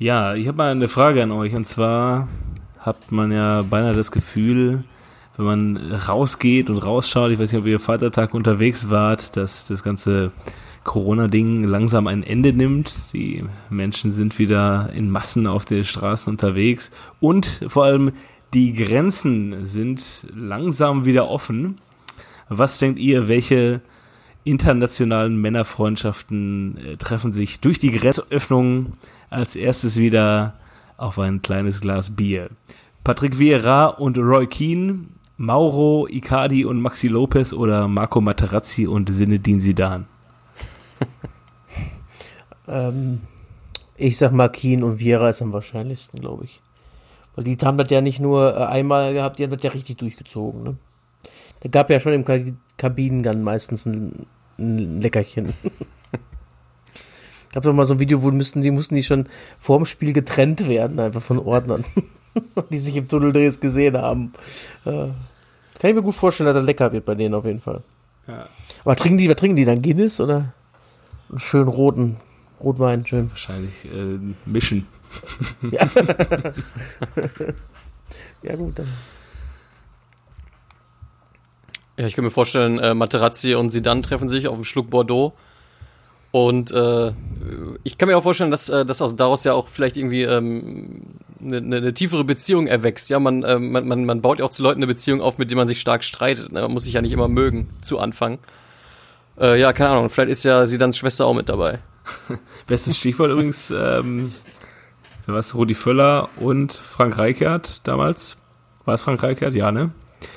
Ja, ich habe mal eine Frage an euch. Und zwar hat man ja beinahe das Gefühl, wenn man rausgeht und rausschaut, ich weiß nicht, ob ihr Vatertag unterwegs wart, dass das ganze Corona-Ding langsam ein Ende nimmt. Die Menschen sind wieder in Massen auf den Straßen unterwegs und vor allem die Grenzen sind langsam wieder offen. Was denkt ihr, welche internationalen Männerfreundschaften äh, treffen sich durch die Grenzöffnung als erstes wieder auf ein kleines Glas Bier. Patrick Vieira und Roy Keane, Mauro Icardi und Maxi Lopez oder Marco Materazzi und Zinedine Zidane? ähm, ich sag mal, Keane und Vieira ist am wahrscheinlichsten, glaube ich. Weil die haben das ja nicht nur äh, einmal gehabt, die haben das ja richtig durchgezogen. Ne? Da gab ja schon im Kabinengang meistens ein, ein Leckerchen. Gab doch mal so ein Video, wo müssten die, mussten die schon vorm Spiel getrennt werden, einfach von Ordnern, die sich im Tunnel jetzt gesehen haben. Äh, kann ich mir gut vorstellen, dass das lecker wird bei denen auf jeden Fall. Ja. Aber trinken die, was trinken die dann? Guinness oder einen schönen roten Rotwein? Schön. Wahrscheinlich äh, mischen. ja. ja, gut, dann. Ja, ich kann mir vorstellen, äh, Materazzi und Sidan treffen sich auf dem Schluck Bordeaux und äh, ich kann mir auch vorstellen, dass, äh, dass aus, daraus ja auch vielleicht irgendwie ähm, eine, ne, ne tiefere Beziehung erwächst. Ja, man, äh, man, man, man baut ja auch zu Leuten eine Beziehung auf, mit denen man sich stark streitet. Ne? Man muss sich ja nicht immer mögen zu Anfang. Äh, ja, keine Ahnung, vielleicht ist ja Sidans Schwester auch mit dabei. Bestes Stichwort übrigens, ähm, was Rudi Völler und Frank Reichert damals. War es Frank Reichert? Ja, ne?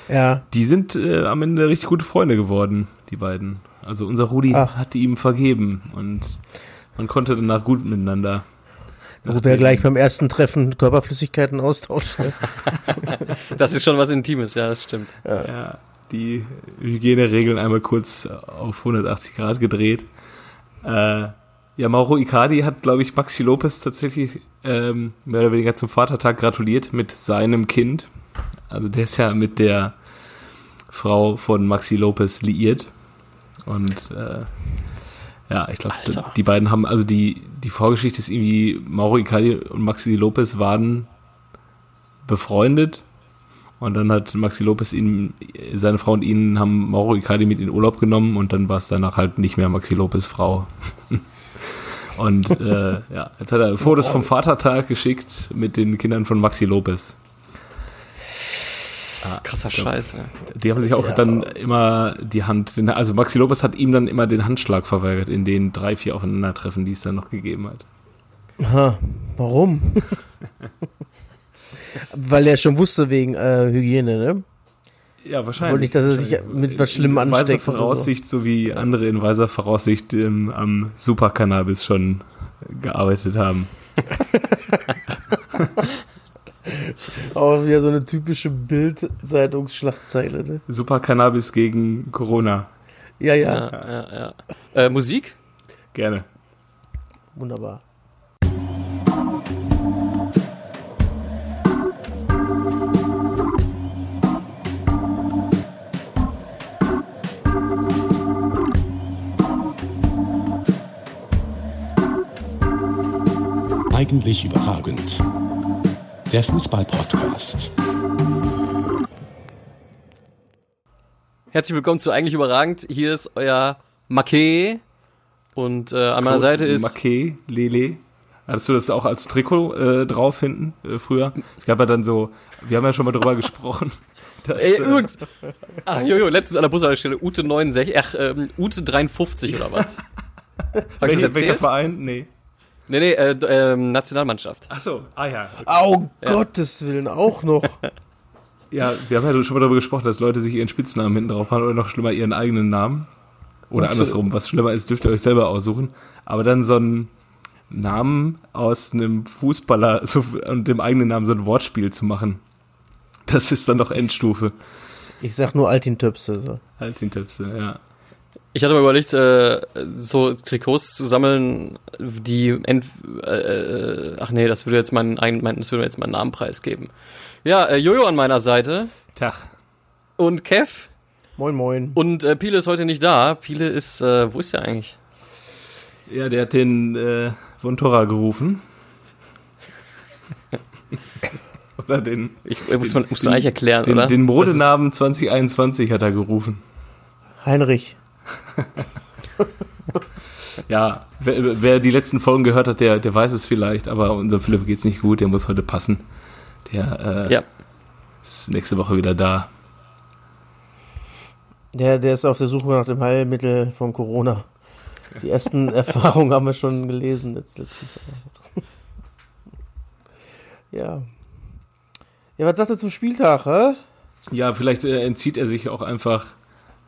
Ja. Die sind äh, am Ende richtig gute Freunde geworden, die beiden. Also unser Rudi Ach. hatte ihm vergeben und man konnte danach gut miteinander. Wo wir gleich beim ersten Treffen Körperflüssigkeiten austauschen. das ist schon was Intimes, ja, das stimmt. Ja, ja die Hygieneregeln einmal kurz auf 180 Grad gedreht. Äh, ja, Mauro Icardi hat, glaube ich, Maxi Lopez tatsächlich ähm, mehr oder weniger zum Vatertag gratuliert mit seinem Kind. Also der ist ja mit der Frau von Maxi Lopez liiert. Und äh, ja, ich glaube, die beiden haben, also die, die Vorgeschichte ist irgendwie, Mauro Icardi und Maxi Lopez waren befreundet und dann hat Maxi Lopez ihn, seine Frau und ihn haben Mauro Icardi mit in Urlaub genommen und dann war es danach halt nicht mehr Maxi Lopez Frau. und äh, ja, jetzt hat er Fotos vom Vatertag geschickt mit den Kindern von Maxi Lopez. Ah, Krasser Scheiß, ja. Die haben sich auch ja. dann immer die Hand, also Maxi Lopez hat ihm dann immer den Handschlag verweigert in den drei, vier Aufeinandertreffen, die es dann noch gegeben hat. Aha, warum? Weil er schon wusste wegen äh, Hygiene, ne? Ja, wahrscheinlich. Wollte nicht, dass er sich mit was Schlimmem ansteckt. In weiser Voraussicht, so. so. wie andere in weiser Voraussicht ähm, am Supercannabis schon gearbeitet haben. Auch wieder so eine typische Bild-Zeitungsschlagzeile. Ne? Super Cannabis gegen Corona. Ja, ja. ja, ja, ja. Äh, Musik? Gerne. Wunderbar. Eigentlich überragend der Fußball-Podcast. Herzlich willkommen zu Eigentlich Überragend. Hier ist euer Make und äh, an meiner Seite ist. Make, Lele. Hattest du das auch als Trikot äh, drauf hinten äh, früher? Es gab ja dann so, wir haben ja schon mal drüber gesprochen. Dass, Ey, äh, übrigens, ah, jojo, letztens an der Bushaltestelle, Ute 69, ach, ähm, Ute 53 oder was? Hab ich das erzählt? Welcher Verein? Nee. Nee, nee, äh, äh, Nationalmannschaft. Ach so, ah ja. Okay. Oh, ja. Gottes Willen, auch noch. ja, wir haben ja schon mal darüber gesprochen, dass Leute sich ihren Spitznamen hinten drauf haben oder noch schlimmer ihren eigenen Namen. Oder Und, andersrum, was schlimmer ist, dürft ihr euch selber aussuchen. Aber dann so ein Namen aus einem Fußballer so, und dem eigenen Namen so ein Wortspiel zu machen. Das ist dann doch Endstufe. Ich sag nur Altin-Töpse. So. Altin-Töpse, ja. Ich hatte mal überlegt, äh, so Trikots zu sammeln, die ent, äh, äh, ach nee, das würde jetzt mein, mein das würde jetzt meinen Namenpreis geben. Ja, äh, Jojo an meiner Seite. Tag. Und Kev. Moin moin. Und äh, Pile ist heute nicht da. Pile ist, äh, wo ist der eigentlich? Ja, der hat den äh, Vontora gerufen. Oder den. Ich, muss man, muss man eigentlich erklären, den, oder? Den Modenamen 2021 hat er gerufen. Heinrich. ja, wer, wer, die letzten Folgen gehört hat, der, der weiß es vielleicht, aber unser Philipp geht's nicht gut, der muss heute passen. Der äh, ja. ist nächste Woche wieder da. Der, der ist auf der Suche nach dem Heilmittel von Corona. Die ersten Erfahrungen haben wir schon gelesen jetzt letztens. ja. Ja, was sagt er zum Spieltag, hä? Ja, vielleicht äh, entzieht er sich auch einfach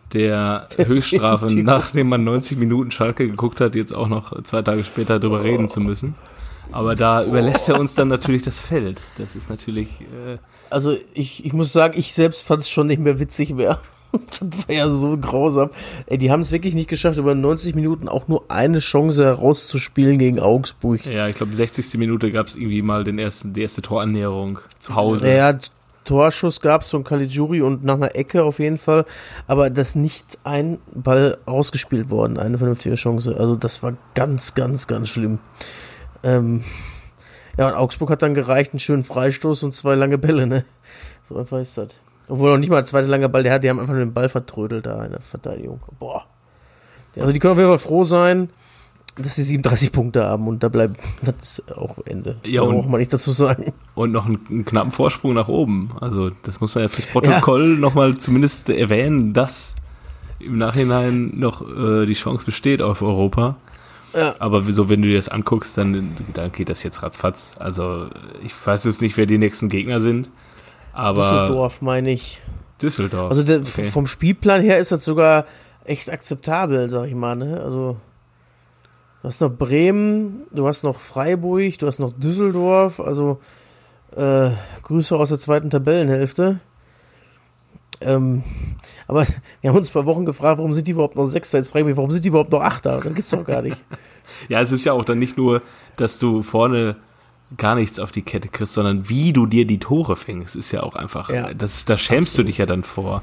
der, Höchststrafe, nachdem man 90 Minuten Schalke geguckt hat, jetzt auch noch zwei Tage später darüber oh. reden zu müssen. Aber da überlässt er uns dann natürlich das Feld. Das ist natürlich. Äh also ich, ich muss sagen, ich selbst fand es schon nicht mehr witzig mehr. das war ja so grausam. Ey, die haben es wirklich nicht geschafft, über 90 Minuten auch nur eine Chance herauszuspielen gegen Augsburg. Ja, ich glaube, 60. Minute gab es irgendwie mal den ersten, die erste Torannäherung zu Hause. Ja, Torschuss gab es von Caligiuri und nach einer Ecke auf jeden Fall, aber das nicht ein Ball rausgespielt worden, eine vernünftige Chance. Also das war ganz, ganz, ganz schlimm. Ähm, ja, und Augsburg hat dann gereicht, einen schönen Freistoß und zwei lange Bälle, ne? So einfach ist das. Obwohl noch nicht mal ein zweiter langer Ball, der hat, die haben einfach nur den Ball vertrödelt da in der Verteidigung. Boah. Also die können auf jeden Fall froh sein, dass sie 37 Punkte haben und da bleibt das auch Ende. Ja, da braucht man nicht dazu sagen. Und noch einen, einen, knappen Vorsprung nach oben. Also das muss man ja fürs Protokoll ja. nochmal zumindest erwähnen, dass im Nachhinein noch äh, die Chance besteht auf Europa. Ja. Aber so, wenn du dir das anguckst, dann, dann geht das jetzt ratzfatz. Also ich weiß jetzt nicht, wer die nächsten Gegner sind. Aber Düsseldorf meine ich. Düsseldorf. Also der, okay. vom Spielplan her ist das sogar echt akzeptabel, sag ich mal. Ne? Also du hast noch Bremen, du hast noch Freiburg, du hast noch Düsseldorf. Also äh, Grüße aus der zweiten Tabellenhälfte. Ähm, aber wir haben uns vor Wochen gefragt, warum sind die überhaupt noch Sechster? Jetzt frage ich mich, warum sind die überhaupt noch Achter? Das gibt's doch gar nicht. ja, es ist ja auch dann nicht nur, dass du vorne gar nichts auf die Kette kriegst, sondern wie du dir die Tore fängst, ist ja auch einfach, ja, das, da schämst absolut. du dich ja dann vor.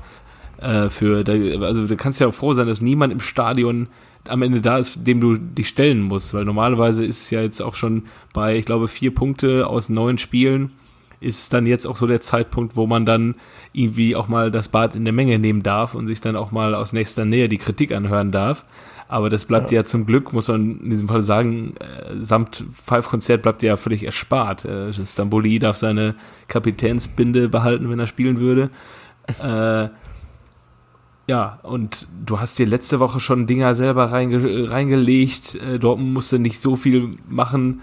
Äh, für, da, also du kannst ja auch froh sein, dass niemand im Stadion am Ende da ist, dem du dich stellen musst, weil normalerweise ist es ja jetzt auch schon bei, ich glaube, vier Punkte aus neun Spielen, ist dann jetzt auch so der Zeitpunkt, wo man dann irgendwie auch mal das Bad in der Menge nehmen darf und sich dann auch mal aus nächster Nähe die Kritik anhören darf. Aber das bleibt ja. ja zum Glück, muss man in diesem Fall sagen, äh, samt Five-Konzert bleibt ja völlig erspart. Äh, Stamboli darf seine Kapitänsbinde behalten, wenn er spielen würde. äh, ja, und du hast dir letzte Woche schon Dinger selber reinge reingelegt. Äh, Dortmund musste nicht so viel machen.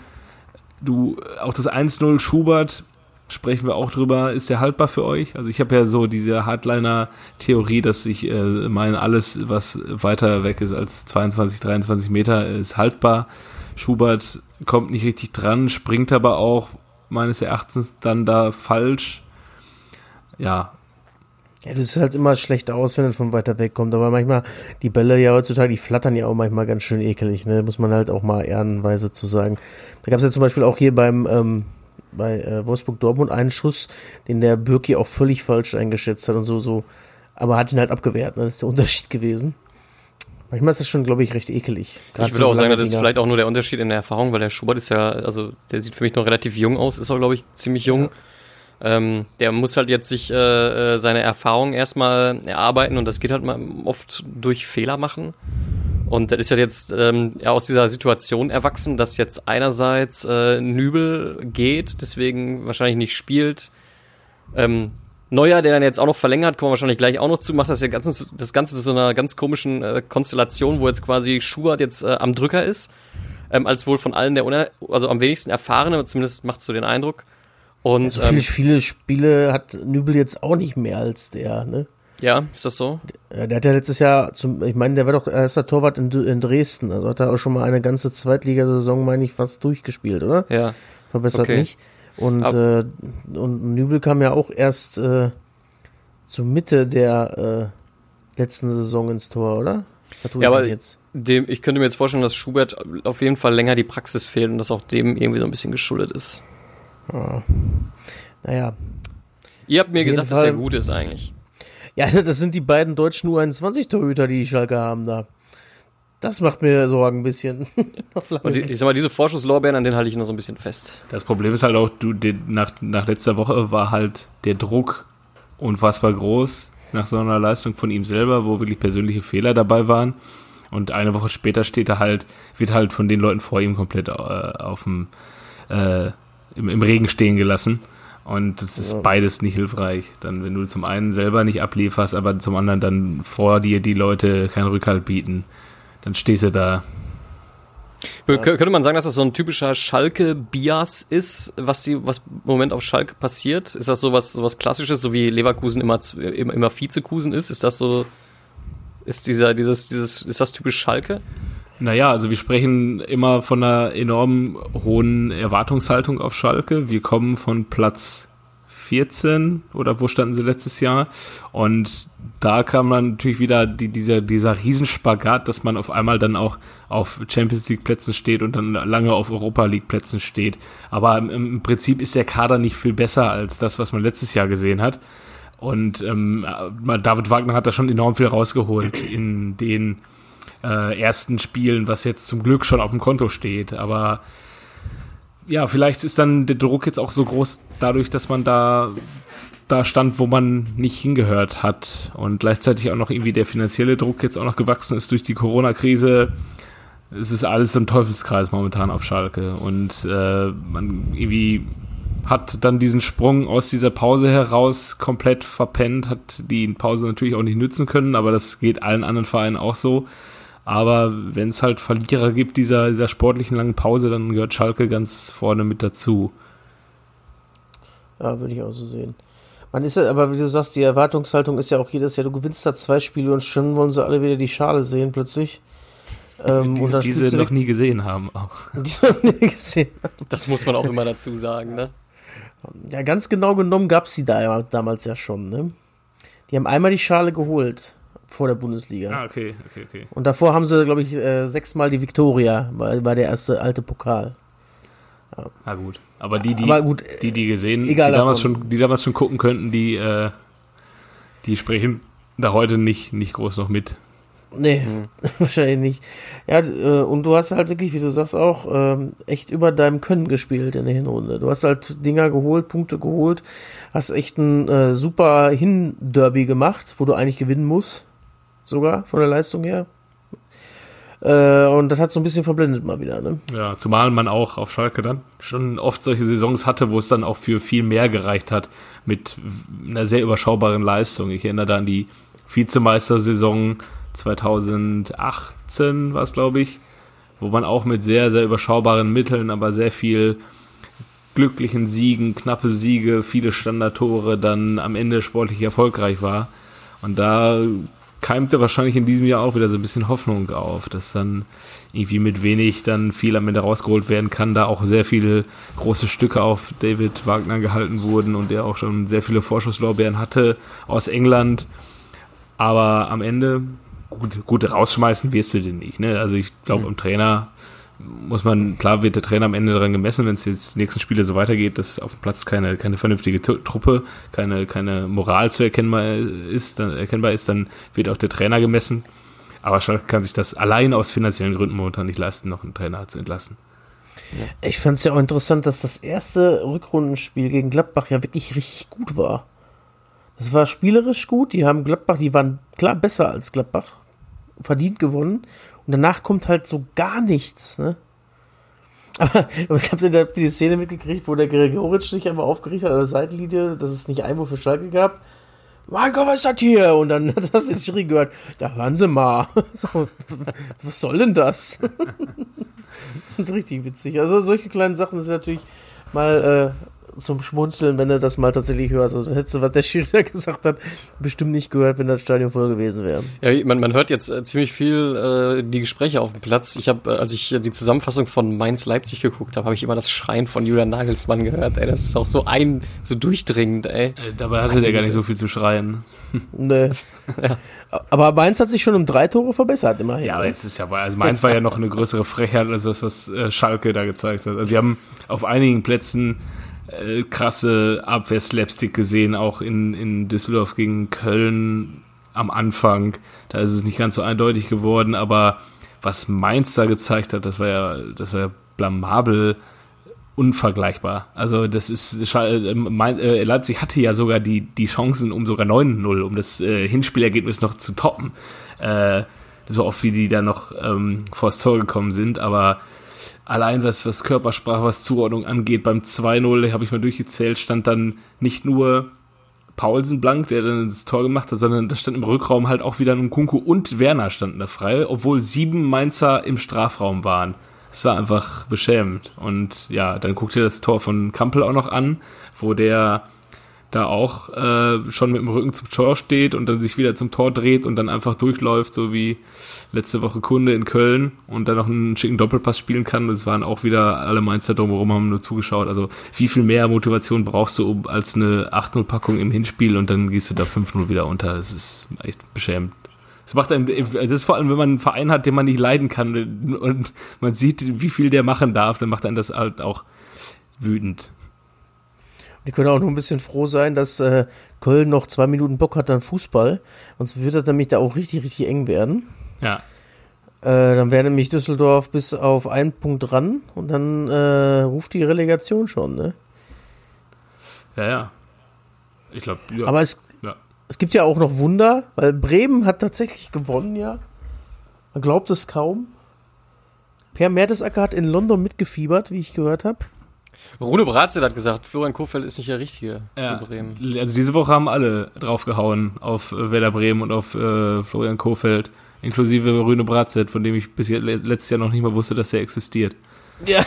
Du, auch das 1-0 Schubert sprechen wir auch drüber. Ist der haltbar für euch? Also ich habe ja so diese Hardliner-Theorie, dass ich äh, meine, alles, was weiter weg ist als 22, 23 Meter, ist haltbar. Schubert kommt nicht richtig dran, springt aber auch meines Erachtens dann da falsch. Ja. Ja, das sieht halt immer schlecht aus, wenn es von weiter weg kommt. Aber manchmal, die Bälle ja heutzutage, die flattern ja auch manchmal ganz schön ekelig, ne? Muss man halt auch mal ehrenweise zu sagen. Da gab es ja zum Beispiel auch hier beim ähm, bei äh, Wolfsburg Dortmund einen Schuss, den der Birki auch völlig falsch eingeschätzt hat und so, so, aber hat ihn halt abgewehrt, ne? das ist der Unterschied gewesen. Manchmal ist das schon, glaube ich, recht ekelig. ich würde so auch sagen, das ist vielleicht auch nur der Unterschied in der Erfahrung, weil der Schubert ist ja, also der sieht für mich noch relativ jung aus, ist auch, glaube ich, ziemlich jung. Ja. Ähm, der muss halt jetzt sich äh, äh seine Erfahrung erstmal erarbeiten und das geht halt mal oft durch Fehler machen. Und das ist ja jetzt ähm, ja, aus dieser Situation erwachsen, dass jetzt einerseits äh, Nübel geht, deswegen wahrscheinlich nicht spielt. Ähm, Neuer, der dann jetzt auch noch verlängert, kommen wir wahrscheinlich gleich auch noch zu, macht das ja ganz, das Ganze zu so einer ganz komischen äh, Konstellation, wo jetzt quasi Schubert jetzt äh, am Drücker ist, ähm, als wohl von allen der, Uner also am wenigsten erfahrene, zumindest macht so den Eindruck. Und ja, so viele, ähm, viele Spiele hat Nübel jetzt auch nicht mehr als der, ne? Ja, ist das so? Der, der hat ja letztes Jahr, zum, ich meine, der war doch erster Torwart in, in Dresden. Also hat er auch schon mal eine ganze Zweitligasaison, meine ich, fast durchgespielt, oder? Ja. Verbessert okay. nicht. Und, äh, und Nübel kam ja auch erst äh, zur Mitte der äh, letzten Saison ins Tor, oder? Ja, aber jetzt? Dem, ich könnte mir jetzt vorstellen, dass Schubert auf jeden Fall länger die Praxis fehlt und dass auch dem irgendwie so ein bisschen geschuldet ist. Ah. Naja. Ihr habt mir gesagt, Fall, dass er gut ist eigentlich. Ja, das sind die beiden deutschen U21-Torhüter, die Schalke haben da. Das macht mir Sorgen ein bisschen. Und die, ich sag mal, diese Vorschusslorbeeren, an denen halte ich noch so ein bisschen fest. Das Problem ist halt auch, du, den, nach, nach letzter Woche war halt der Druck unfassbar groß nach so einer Leistung von ihm selber, wo wirklich persönliche Fehler dabei waren. Und eine Woche später steht er halt, wird halt von den Leuten vor ihm komplett äh, auf dem, äh, im, im Regen stehen gelassen. Und das ist ja. beides nicht hilfreich. Dann, wenn du zum einen selber nicht ablieferst, aber zum anderen dann vor dir die Leute keinen Rückhalt bieten, dann stehst du da. Ja. Könnte man sagen, dass das so ein typischer Schalke-Bias ist, was, die, was im Moment auf Schalke passiert? Ist das so was, so was Klassisches, so wie Leverkusen immer, immer, immer Vizekusen ist? Ist das so, ist dieser, dieses, dieses, ist das typisch Schalke? Naja, also wir sprechen immer von einer enorm hohen Erwartungshaltung auf Schalke. Wir kommen von Platz 14 oder wo standen sie letztes Jahr? Und da kam dann natürlich wieder die, dieser, dieser Riesenspagat, dass man auf einmal dann auch auf Champions League Plätzen steht und dann lange auf Europa League Plätzen steht. Aber im, Prinzip ist der Kader nicht viel besser als das, was man letztes Jahr gesehen hat. Und ähm, David Wagner hat da schon enorm viel rausgeholt in den äh, ersten Spielen, was jetzt zum Glück schon auf dem Konto steht. Aber ja, vielleicht ist dann der Druck jetzt auch so groß dadurch, dass man da da stand, wo man nicht hingehört hat und gleichzeitig auch noch irgendwie der finanzielle Druck jetzt auch noch gewachsen ist durch die Corona-Krise. Es ist alles so ein Teufelskreis momentan auf Schalke und äh, man irgendwie hat dann diesen Sprung aus dieser Pause heraus komplett verpennt, hat die Pause natürlich auch nicht nützen können, aber das geht allen anderen Vereinen auch so. Aber wenn es halt Verlierer gibt dieser, dieser sportlichen langen Pause, dann gehört Schalke ganz vorne mit dazu. Ja, würde ich auch so sehen. Man ist ja, aber wie du sagst, die Erwartungshaltung ist ja auch jedes Jahr, du gewinnst da zwei Spiele und schon wollen sie alle wieder die Schale sehen plötzlich. Ähm, die, die sie noch nie gesehen haben auch. Die noch nie gesehen haben. Das muss man auch immer dazu sagen, ne? Ja, ganz genau genommen gab es die da damals ja schon, ne? Die haben einmal die Schale geholt vor der Bundesliga. Ah, okay, okay, okay. Und davor haben sie, glaube ich, äh, sechsmal die Victoria, war, war der erste alte Pokal. Ja. Ah, gut. Aber die, die, Aber gut, die, die gesehen, die damals, schon, die damals schon gucken könnten, die, äh, die sprechen da heute nicht, nicht groß noch mit. Nee, mhm. wahrscheinlich nicht. Ja, äh, und du hast halt wirklich, wie du sagst, auch ähm, echt über deinem Können gespielt in der Hinrunde. Du hast halt Dinger geholt, Punkte geholt, hast echt ein äh, super Hin-Derby gemacht, wo du eigentlich gewinnen musst sogar von der Leistung her. Äh, und das hat so ein bisschen verblendet mal wieder. Ne? Ja, zumal man auch auf Schalke dann schon oft solche Saisons hatte, wo es dann auch für viel mehr gereicht hat mit einer sehr überschaubaren Leistung. Ich erinnere da an die Vizemeistersaison 2018 war es, glaube ich, wo man auch mit sehr, sehr überschaubaren Mitteln, aber sehr viel glücklichen Siegen, knappe Siege, viele Standardtore dann am Ende sportlich erfolgreich war. Und da keimte wahrscheinlich in diesem Jahr auch wieder so ein bisschen Hoffnung auf, dass dann irgendwie mit wenig dann viel am Ende rausgeholt werden kann, da auch sehr viele große Stücke auf David Wagner gehalten wurden und der auch schon sehr viele Vorschusslorbeeren hatte aus England. Aber am Ende, gut, gut rausschmeißen wirst du den nicht. Ne? Also ich glaube, mhm. im Trainer muss man, klar wird der Trainer am Ende daran gemessen, wenn es jetzt die nächsten Spiele so weitergeht, dass auf dem Platz keine, keine vernünftige Truppe, keine, keine Moral zu erkennbar ist, dann, erkennbar ist, dann wird auch der Trainer gemessen. Aber Schalke kann sich das allein aus finanziellen Gründen momentan nicht leisten, noch einen Trainer zu entlassen. Ja. Ich fand es ja auch interessant, dass das erste Rückrundenspiel gegen Gladbach ja wirklich richtig gut war. Das war spielerisch gut. Die haben Gladbach, die waren klar besser als Gladbach, verdient gewonnen. Und danach kommt halt so gar nichts, ne? Aber, ich habe da die Szene mitgekriegt, wo der Gregoritsch sich einmal aufgeregt hat an der Seitenlinie, dass es nicht Einwurf für Schalke gab. Mein Gott, was ist das hier? Und dann hat das den Schiri gehört. Da hören Sie mal. So, was soll denn das? Richtig witzig. Also solche kleinen Sachen sind natürlich mal äh, zum Schmunzeln, wenn du das mal tatsächlich hörst. Also hättest du, was der Schiri da gesagt hat, bestimmt nicht gehört, wenn das Stadion voll gewesen wäre. Ja, man, man hört jetzt äh, ziemlich viel äh, die Gespräche auf dem Platz. Ich habe, äh, als ich die Zusammenfassung von Mainz Leipzig geguckt habe, habe ich immer das Schreien von Julian Nagelsmann gehört. Ey, das ist auch so ein, so durchdringend, ey. Äh, dabei hatte der gar nicht so viel zu schreien. Nee. ja. Aber Mainz hat sich schon um drei Tore verbessert, immerhin. Ja, aber jetzt ist ja, also Mainz war ja noch eine größere Frechheit als das, was äh, Schalke da gezeigt hat. Also wir haben auf einigen Plätzen äh, krasse Abwehrslapstick gesehen, auch in, in Düsseldorf gegen Köln am Anfang. Da ist es nicht ganz so eindeutig geworden, aber was Mainz da gezeigt hat, das war ja, das war ja blamabel unvergleichbar. Also das ist äh, Leipzig hatte ja sogar die die Chancen um sogar 9-0, um das äh, Hinspielergebnis noch zu toppen. Äh, so oft wie die da noch ähm, vors Tor gekommen sind, aber allein was was Körpersprache, was Zuordnung angeht, beim 2-0 habe ich mal durchgezählt, stand dann nicht nur Paulsen blank, der dann das Tor gemacht hat, sondern da stand im Rückraum halt auch wieder Nkunku und Werner standen da frei, obwohl sieben Mainzer im Strafraum waren. Es war einfach beschämend. Und ja, dann guckt ihr das Tor von Kampel auch noch an, wo der da auch äh, schon mit dem Rücken zum Tor steht und dann sich wieder zum Tor dreht und dann einfach durchläuft, so wie letzte Woche Kunde in Köln und dann noch einen schicken Doppelpass spielen kann. Es waren auch wieder alle Mainzer drumherum, haben nur zugeschaut. Also wie viel mehr Motivation brauchst du als eine 8-0-Packung im Hinspiel und dann gehst du da 5-0 wieder unter. Das ist echt beschämend. Es macht einem, es ist vor allem, wenn man einen Verein hat, den man nicht leiden kann und man sieht, wie viel der machen darf, dann macht einen das halt auch wütend. Wir können auch nur ein bisschen froh sein, dass äh, Köln noch zwei Minuten Bock hat an Fußball. Sonst wird das nämlich da auch richtig, richtig eng werden. Ja. Äh, dann wäre nämlich Düsseldorf bis auf einen Punkt ran und dann äh, ruft die Relegation schon, ne? Ja, ja. Ich glaube, ja. Aber es, ja. es gibt ja auch noch Wunder, weil Bremen hat tatsächlich gewonnen, ja. Man glaubt es kaum. Per Mertesacker hat in London mitgefiebert, wie ich gehört habe. Rune Bratzel hat gesagt, Florian Kofeld ist nicht der Richtige ja. für Bremen. Also diese Woche haben alle draufgehauen auf äh, Werder Bremen und auf äh, Florian Kofeld, inklusive Rune Bratzett, von dem ich bis jetzt, letztes Jahr noch nicht mal wusste, dass er existiert. Ja.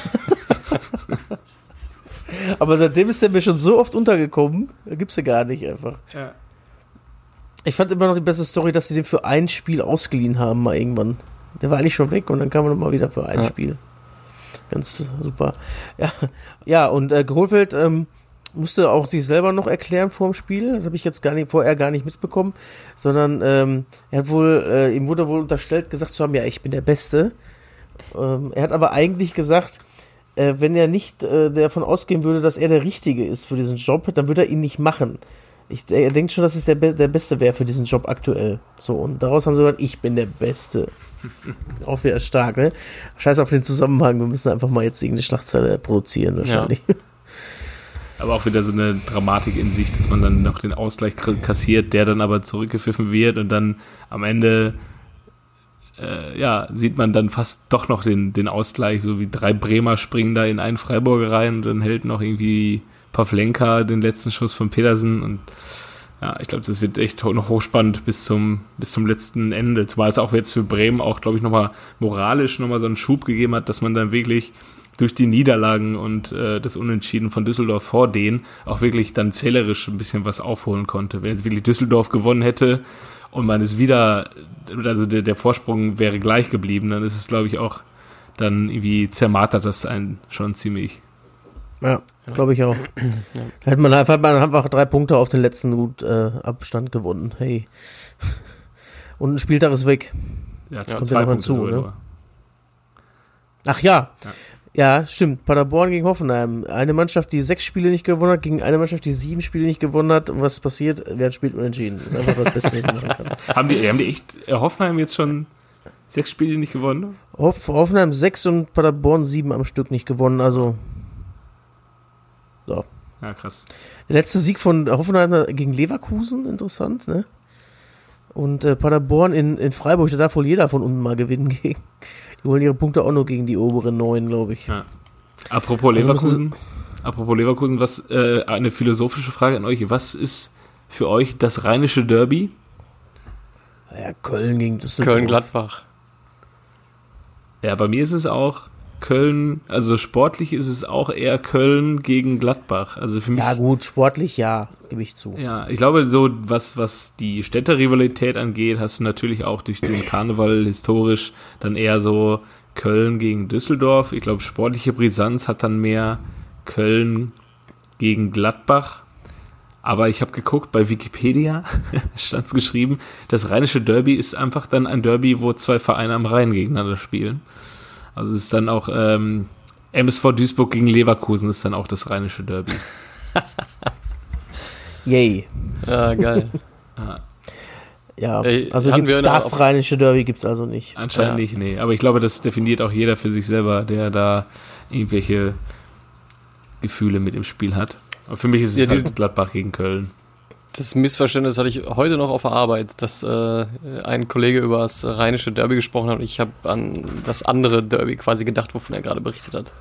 Aber seitdem ist er mir schon so oft untergekommen, da gibt's ja gar nicht einfach. Ja. Ich fand immer noch die beste Story, dass sie den für ein Spiel ausgeliehen haben, mal irgendwann. Der war eigentlich schon weg und dann kam er nochmal wieder für ein ja. Spiel. Ganz super. Ja, ja und äh, Kohlfeld ähm, musste auch sich selber noch erklären vor dem Spiel. Das habe ich jetzt gar nicht, vorher gar nicht mitbekommen. Sondern ähm, er hat wohl, äh, ihm wurde wohl unterstellt, gesagt zu haben, ja, ich bin der Beste. Ähm, er hat aber eigentlich gesagt, äh, wenn er nicht äh, davon ausgehen würde, dass er der Richtige ist für diesen Job, dann würde er ihn nicht machen. Ich, er denkt schon, dass es der, der Beste wäre für diesen Job aktuell. So, und daraus haben sie gesagt, ich bin der Beste. Auch wieder stark, ne? Scheiß auf den Zusammenhang, wir müssen einfach mal jetzt irgendeine Schlagzeile produzieren, wahrscheinlich. Ja. Aber auch wieder so eine Dramatik in sich, dass man dann noch den Ausgleich kassiert, der dann aber zurückgepfiffen wird und dann am Ende äh, ja, sieht man dann fast doch noch den, den Ausgleich, so wie drei Bremer springen da in einen Freiburger rein und dann hält noch irgendwie Pavlenka den letzten Schuss von Pedersen und ja, ich glaube, das wird echt noch hochspannend bis zum, bis zum letzten Ende. Zumal es auch jetzt für Bremen auch, glaube ich, nochmal moralisch nochmal so einen Schub gegeben hat, dass man dann wirklich durch die Niederlagen und äh, das Unentschieden von Düsseldorf vor denen auch wirklich dann zählerisch ein bisschen was aufholen konnte. Wenn jetzt wirklich Düsseldorf gewonnen hätte und man es wieder, also der, der Vorsprung wäre gleich geblieben, dann ist es, glaube ich, auch dann irgendwie zermartert das einen schon ziemlich. Ja, glaube ich auch. Ja. Da hätte man, hat man einfach drei Punkte auf den letzten gut äh, Abstand gewonnen. Hey. Und ein Spieltag ist weg. Ja, jetzt kommt ja noch zu, ne? Ach ja. ja. Ja, stimmt. Paderborn gegen Hoffenheim. Eine Mannschaft, die sechs Spiele nicht gewonnen hat, gegen eine Mannschaft, die sieben Spiele nicht gewonnen hat. Und was passiert? Wer spielt unentschieden? Das ist einfach das Beste, was man machen kann. haben, die, haben die echt äh, Hoffenheim jetzt schon sechs Spiele nicht gewonnen? Hoff, Hoffenheim sechs und Paderborn sieben am Stück nicht gewonnen. Also so. Ja, krass. Der letzte Sieg von Hoffenheim gegen Leverkusen, interessant, ne? Und äh, Paderborn in, in Freiburg, da darf wohl jeder von unten mal gewinnen gegen. Die holen ihre Punkte auch nur gegen die oberen neun, glaube ich. Ja. Apropos also Leverkusen, apropos Leverkusen, was äh, eine philosophische Frage an euch. Was ist für euch das rheinische Derby? Ja, Köln gegen Düsseldorf. Köln-Gladbach. Ja, bei mir ist es auch Köln, also sportlich ist es auch eher Köln gegen Gladbach. Also für mich. Ja, gut, sportlich ja, gebe ich zu. Ja, ich glaube, so was, was die Städterrivalität angeht, hast du natürlich auch durch den Karneval historisch dann eher so Köln gegen Düsseldorf. Ich glaube, sportliche Brisanz hat dann mehr Köln gegen Gladbach. Aber ich habe geguckt, bei Wikipedia stand es geschrieben, das rheinische Derby ist einfach dann ein Derby, wo zwei Vereine am Rhein gegeneinander spielen. Also es ist dann auch ähm, MSV Duisburg gegen Leverkusen ist dann auch das rheinische Derby. Yay. Ja, geil. ja. Also gibt's das rheinische Derby gibt's also nicht. Anscheinend ja. nicht, nee. Aber ich glaube, das definiert auch jeder für sich selber, der da irgendwelche Gefühle mit im Spiel hat. Aber für mich ist es ja, halt Gladbach gegen Köln. Das Missverständnis hatte ich heute noch auf der Arbeit, dass äh, ein Kollege über das rheinische Derby gesprochen hat und ich habe an das andere Derby quasi gedacht, wovon er gerade berichtet hat.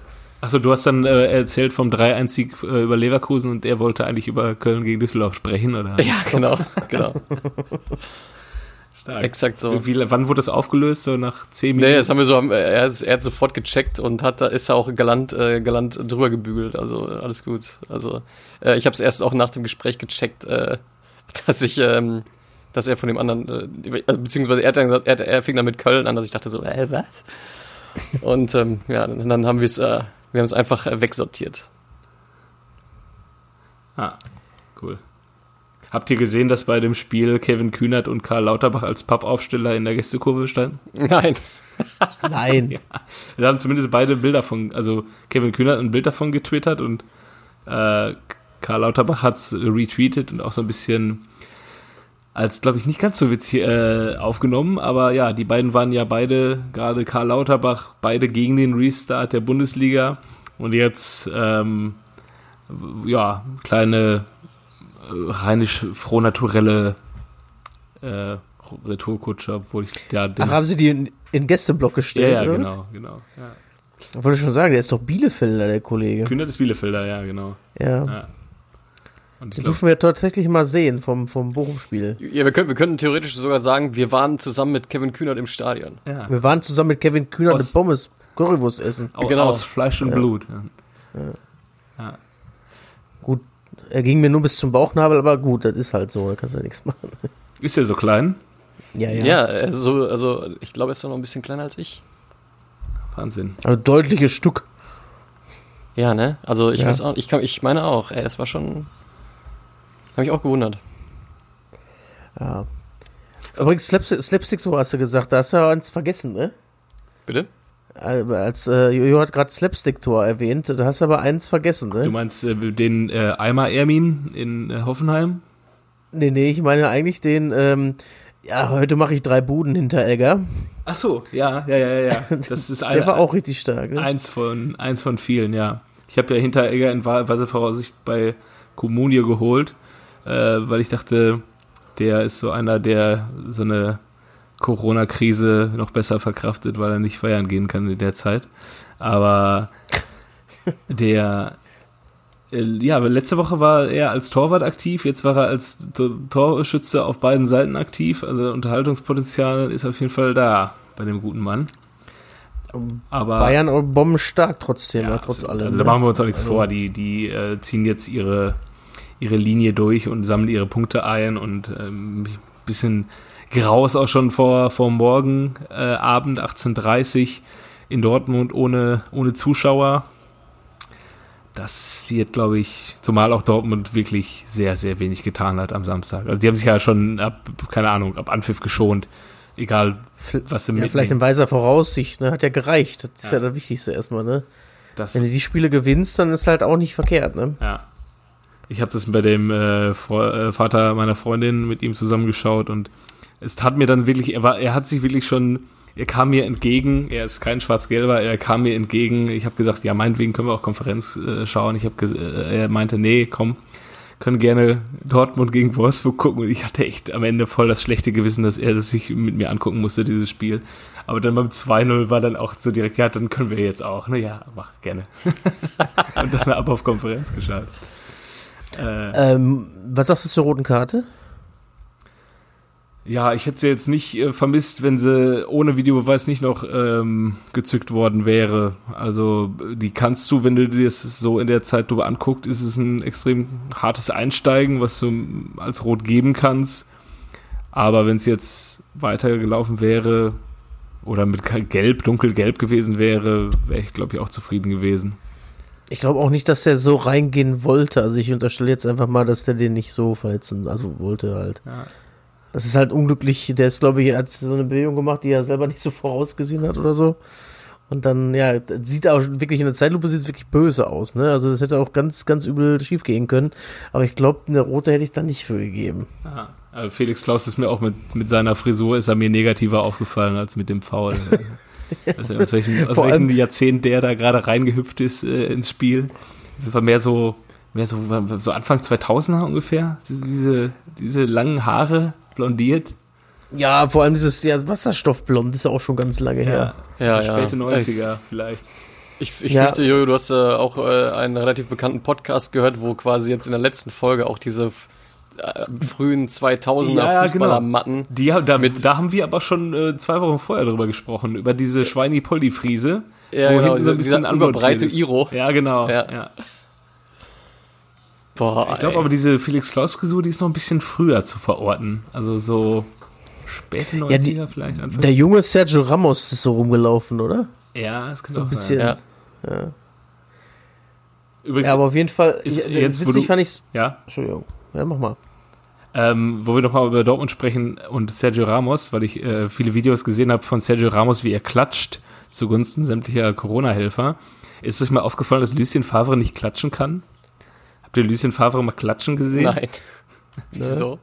Achso, du hast dann äh, erzählt vom 3-1-Sieg äh, über Leverkusen und er wollte eigentlich über Köln gegen Düsseldorf sprechen, oder? Ja, genau, genau. Stark. Exakt so. Wie, wann wurde das aufgelöst? So nach zehn Minuten? Nee, das haben wir so, er, er hat sofort gecheckt und hat, ist da auch galant, äh, galant drüber gebügelt. Also alles gut. Also äh, ich habe es erst auch nach dem Gespräch gecheckt, äh, dass ich, ähm, dass er von dem anderen, äh, also, beziehungsweise er hat dann gesagt, er, er fing dann mit Köln an, dass ich dachte so, äh, was? und ähm, ja, dann, dann haben wir es, äh, wir haben es einfach äh, wegsortiert. Ah, cool. Habt ihr gesehen, dass bei dem Spiel Kevin Kühnert und Karl Lauterbach als Pappaufsteller in der Gästekurve standen? Nein. Nein. ja. Da haben zumindest beide Bilder von, also Kevin Kühnert ein Bild davon getwittert und äh, Karl Lauterbach hat es retweetet und auch so ein bisschen als, glaube ich, nicht ganz so witzig äh, aufgenommen, aber ja, die beiden waren ja beide, gerade Karl Lauterbach, beide gegen den Restart der Bundesliga und jetzt, ähm, ja, kleine rheinisch frohnaturelle äh, Retourkutsche, obwohl ich ja. Ach, haben sie die in, in Gästeblock gestellt? Ja, ja genau, genau. Ja. Ich wollte schon sagen, der ist doch Bielefelder, der Kollege. Kühnert ist Bielefelder, ja, genau. Ja. ja. Und den dürfen wir tatsächlich mal sehen vom, vom Bochum-Spiel. Ja, wir, können, wir könnten theoretisch sogar sagen, wir waren zusammen mit Kevin Kühnert im Stadion. Ja. Wir waren zusammen mit Kevin Kühnert aus, eine Pommes Currywurst essen. Genau. Aus Fleisch und ja. Blut. Ja. Er ging mir nur bis zum Bauchnabel, aber gut, das ist halt so, da kannst du ja nichts machen. Ist er so klein? Ja, ja. Ja, also, also ich glaube, er ist noch ein bisschen kleiner als ich. Wahnsinn. Also deutliches Stück. Ja, ne? Also ich ja. weiß auch, ich, kann, ich meine auch, ey, das war schon. Habe ich auch gewundert. Ja. Übrigens, Slapstick, du hast du gesagt, da hast du ja eins vergessen, ne? Bitte? Äh, als äh, Jojo hat gerade Slapstick-Tor erwähnt, du hast aber eins vergessen, ne? Du meinst äh, den äh, Eimer Ermin in äh, Hoffenheim? Nee, nee, ich meine eigentlich den, ähm, ja, heute mache ich drei Buden hinter Egger. Ach so, ja, ja, ja, ja. Das ist ein, Der war auch richtig stark, ne? Eins von, eins von vielen, ja. Ich habe ja hinter Egger in Weise Voraussicht bei Comunio geholt, äh, weil ich dachte, der ist so einer, der so eine Corona-Krise noch besser verkraftet, weil er nicht feiern gehen kann in der Zeit. Aber der, äh, ja, letzte Woche war er als Torwart aktiv, jetzt war er als Torschütze auf beiden Seiten aktiv. Also Unterhaltungspotenzial ist auf jeden Fall da bei dem guten Mann. Aber Bayern bombenstark trotzdem, ja, trotz allem. Also da ne? machen wir uns auch nichts also. vor. Die, die äh, ziehen jetzt ihre, ihre Linie durch und sammeln ihre Punkte ein und ähm, bisschen grau ist auch schon vor, vor morgen äh, Abend 18.30 in Dortmund ohne, ohne Zuschauer. Das wird, glaube ich, zumal auch Dortmund wirklich sehr, sehr wenig getan hat am Samstag. Also die haben sich ja schon ab, keine Ahnung, ab Anpfiff geschont. Egal, was sie ja, Vielleicht in weiser Voraussicht, ne? Hat ja gereicht. Das ist ja, ja das Wichtigste erstmal, ne? Das Wenn du die Spiele gewinnst, dann ist halt auch nicht verkehrt, ne? Ja. Ich habe das bei dem äh, äh Vater meiner Freundin mit ihm zusammengeschaut und es hat mir dann wirklich, er war, er hat sich wirklich schon, er kam mir entgegen, er ist kein Schwarz-Gelber, er kam mir entgegen. Ich habe gesagt, ja, meinetwegen können wir auch Konferenz äh, schauen. Ich habe, äh, er meinte, nee, komm, können gerne Dortmund gegen Wolfsburg gucken. Und ich hatte echt am Ende voll das schlechte Gewissen, dass er das sich mit mir angucken musste, dieses Spiel. Aber dann beim 2-0 war dann auch so direkt, ja, dann können wir jetzt auch. Na ja, mach gerne. und dann ab auf Konferenz geschaut. Äh, ähm, was sagst du zur roten Karte? Ja, ich hätte sie jetzt nicht äh, vermisst, wenn sie ohne Videobeweis nicht noch ähm, gezückt worden wäre. Also die kannst du, wenn du dir das so in der Zeit drüber anguckst, ist es ein extrem hartes Einsteigen, was du als Rot geben kannst. Aber wenn es jetzt weitergelaufen wäre oder mit Gelb, dunkelgelb gewesen wäre, wäre ich, glaube ich, auch zufrieden gewesen. Ich glaube auch nicht, dass er so reingehen wollte. Also ich unterstelle jetzt einfach mal, dass der den nicht so verletzen, also wollte halt. Ja. Das ist halt unglücklich. Der ist, glaube ich, hat so eine Bewegung gemacht, die er selber nicht so vorausgesehen hat oder so. Und dann, ja, sieht auch wirklich in der Zeitlupe sieht es wirklich böse aus, ne? Also das hätte auch ganz, ganz übel schief gehen können. Aber ich glaube, eine rote hätte ich dann nicht für gegeben. Aha. Also Felix Klaus ist mir auch mit, mit seiner Frisur ist er mir negativer aufgefallen als mit dem Foul. also aus welchem, aus welchem Jahrzehnt der da gerade reingehüpft ist äh, ins Spiel. Das war mehr so, mehr so, so Anfang 2000er ungefähr. Diese, diese langen Haare blondiert. Ja, vor allem dieses ja, Wasserstoffblond ist ja auch schon ganz lange her. Ja, also ja. Späte 90er es, vielleicht. Ich, ich ja. fürchte, Jojo, du hast äh, auch äh, einen relativ bekannten Podcast gehört, wo quasi jetzt in der letzten Folge auch diese äh, frühen 2000er ja, Fußballermatten. Genau. Die, da, mit, da haben wir aber schon äh, zwei Wochen vorher drüber gesprochen, über diese Schweini-Polly-Friese. Ja, wo genau, hinten so ein bisschen überbreite Iro. Ja, genau. Ja. Boah, ich glaube aber diese Felix Klaus-Frisur, die ist noch ein bisschen früher zu verorten. Also so späte 90er ja, die, vielleicht. Anfang. Der junge Sergio Ramos ist so rumgelaufen, oder? Ja, das kann so auch ein bisschen. Sein. Ja. ja. Übrigens, ja, aber auf jeden Fall, ist, ja, jetzt, witzig du, fand ich's. Ja. Entschuldigung. Ja, mach mal. Ähm, wo wir nochmal über Dortmund sprechen und Sergio Ramos, weil ich äh, viele Videos gesehen habe von Sergio Ramos, wie er klatscht zugunsten sämtlicher Corona-Helfer. Ist euch mal aufgefallen, dass Lucien Favre nicht klatschen kann? Habt ihr Lucien Favre mal klatschen gesehen? Nein. Wieso?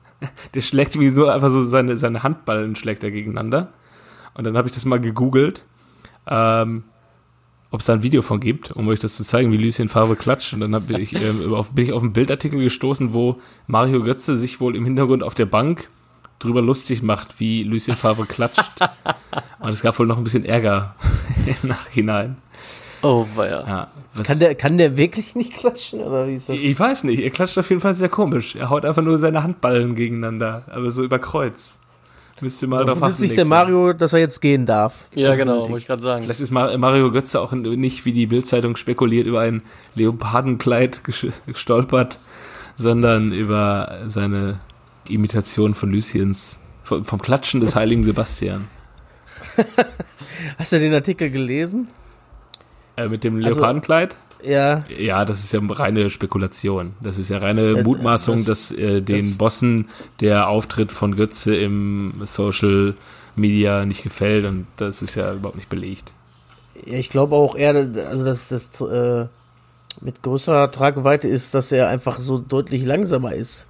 Der schlägt wie nur einfach so seine, seine Handballen schlägt er gegeneinander. Und dann habe ich das mal gegoogelt. Ähm, ob es da ein Video von gibt, um euch das zu zeigen, wie Lucien Favre klatscht. Und dann ich, äh, auf, bin ich auf einen Bildartikel gestoßen, wo Mario Götze sich wohl im Hintergrund auf der Bank drüber lustig macht, wie Lucien Favre klatscht. Und es gab wohl noch ein bisschen Ärger im Nachhinein. Oh, weia. Ja, kann, der, kann der wirklich nicht klatschen, oder wie ist das? Ich weiß nicht, er klatscht auf jeden Fall sehr komisch. Er haut einfach nur seine Handballen gegeneinander, aber so über Kreuz. Müsste mal darauf achten. sich der Mario, dass er jetzt gehen darf. Ja, genau, wollte ich gerade sagen. Vielleicht ist Mario Götze auch nicht, wie die Bildzeitung spekuliert, über ein Leopardenkleid gestolpert, sondern über seine Imitation von Luciens, vom Klatschen des heiligen Sebastian. Hast du den Artikel gelesen? Äh, mit dem also, Leopardenkleid? Also, ja. Ja, das ist ja reine Spekulation. Das ist ja reine Mutmaßung, das, dass äh, den das, Bossen der Auftritt von Götze im Social Media nicht gefällt und das ist ja überhaupt nicht belegt. Ja, ich glaube auch eher, also dass das äh, mit größerer Tragweite ist, dass er einfach so deutlich langsamer ist.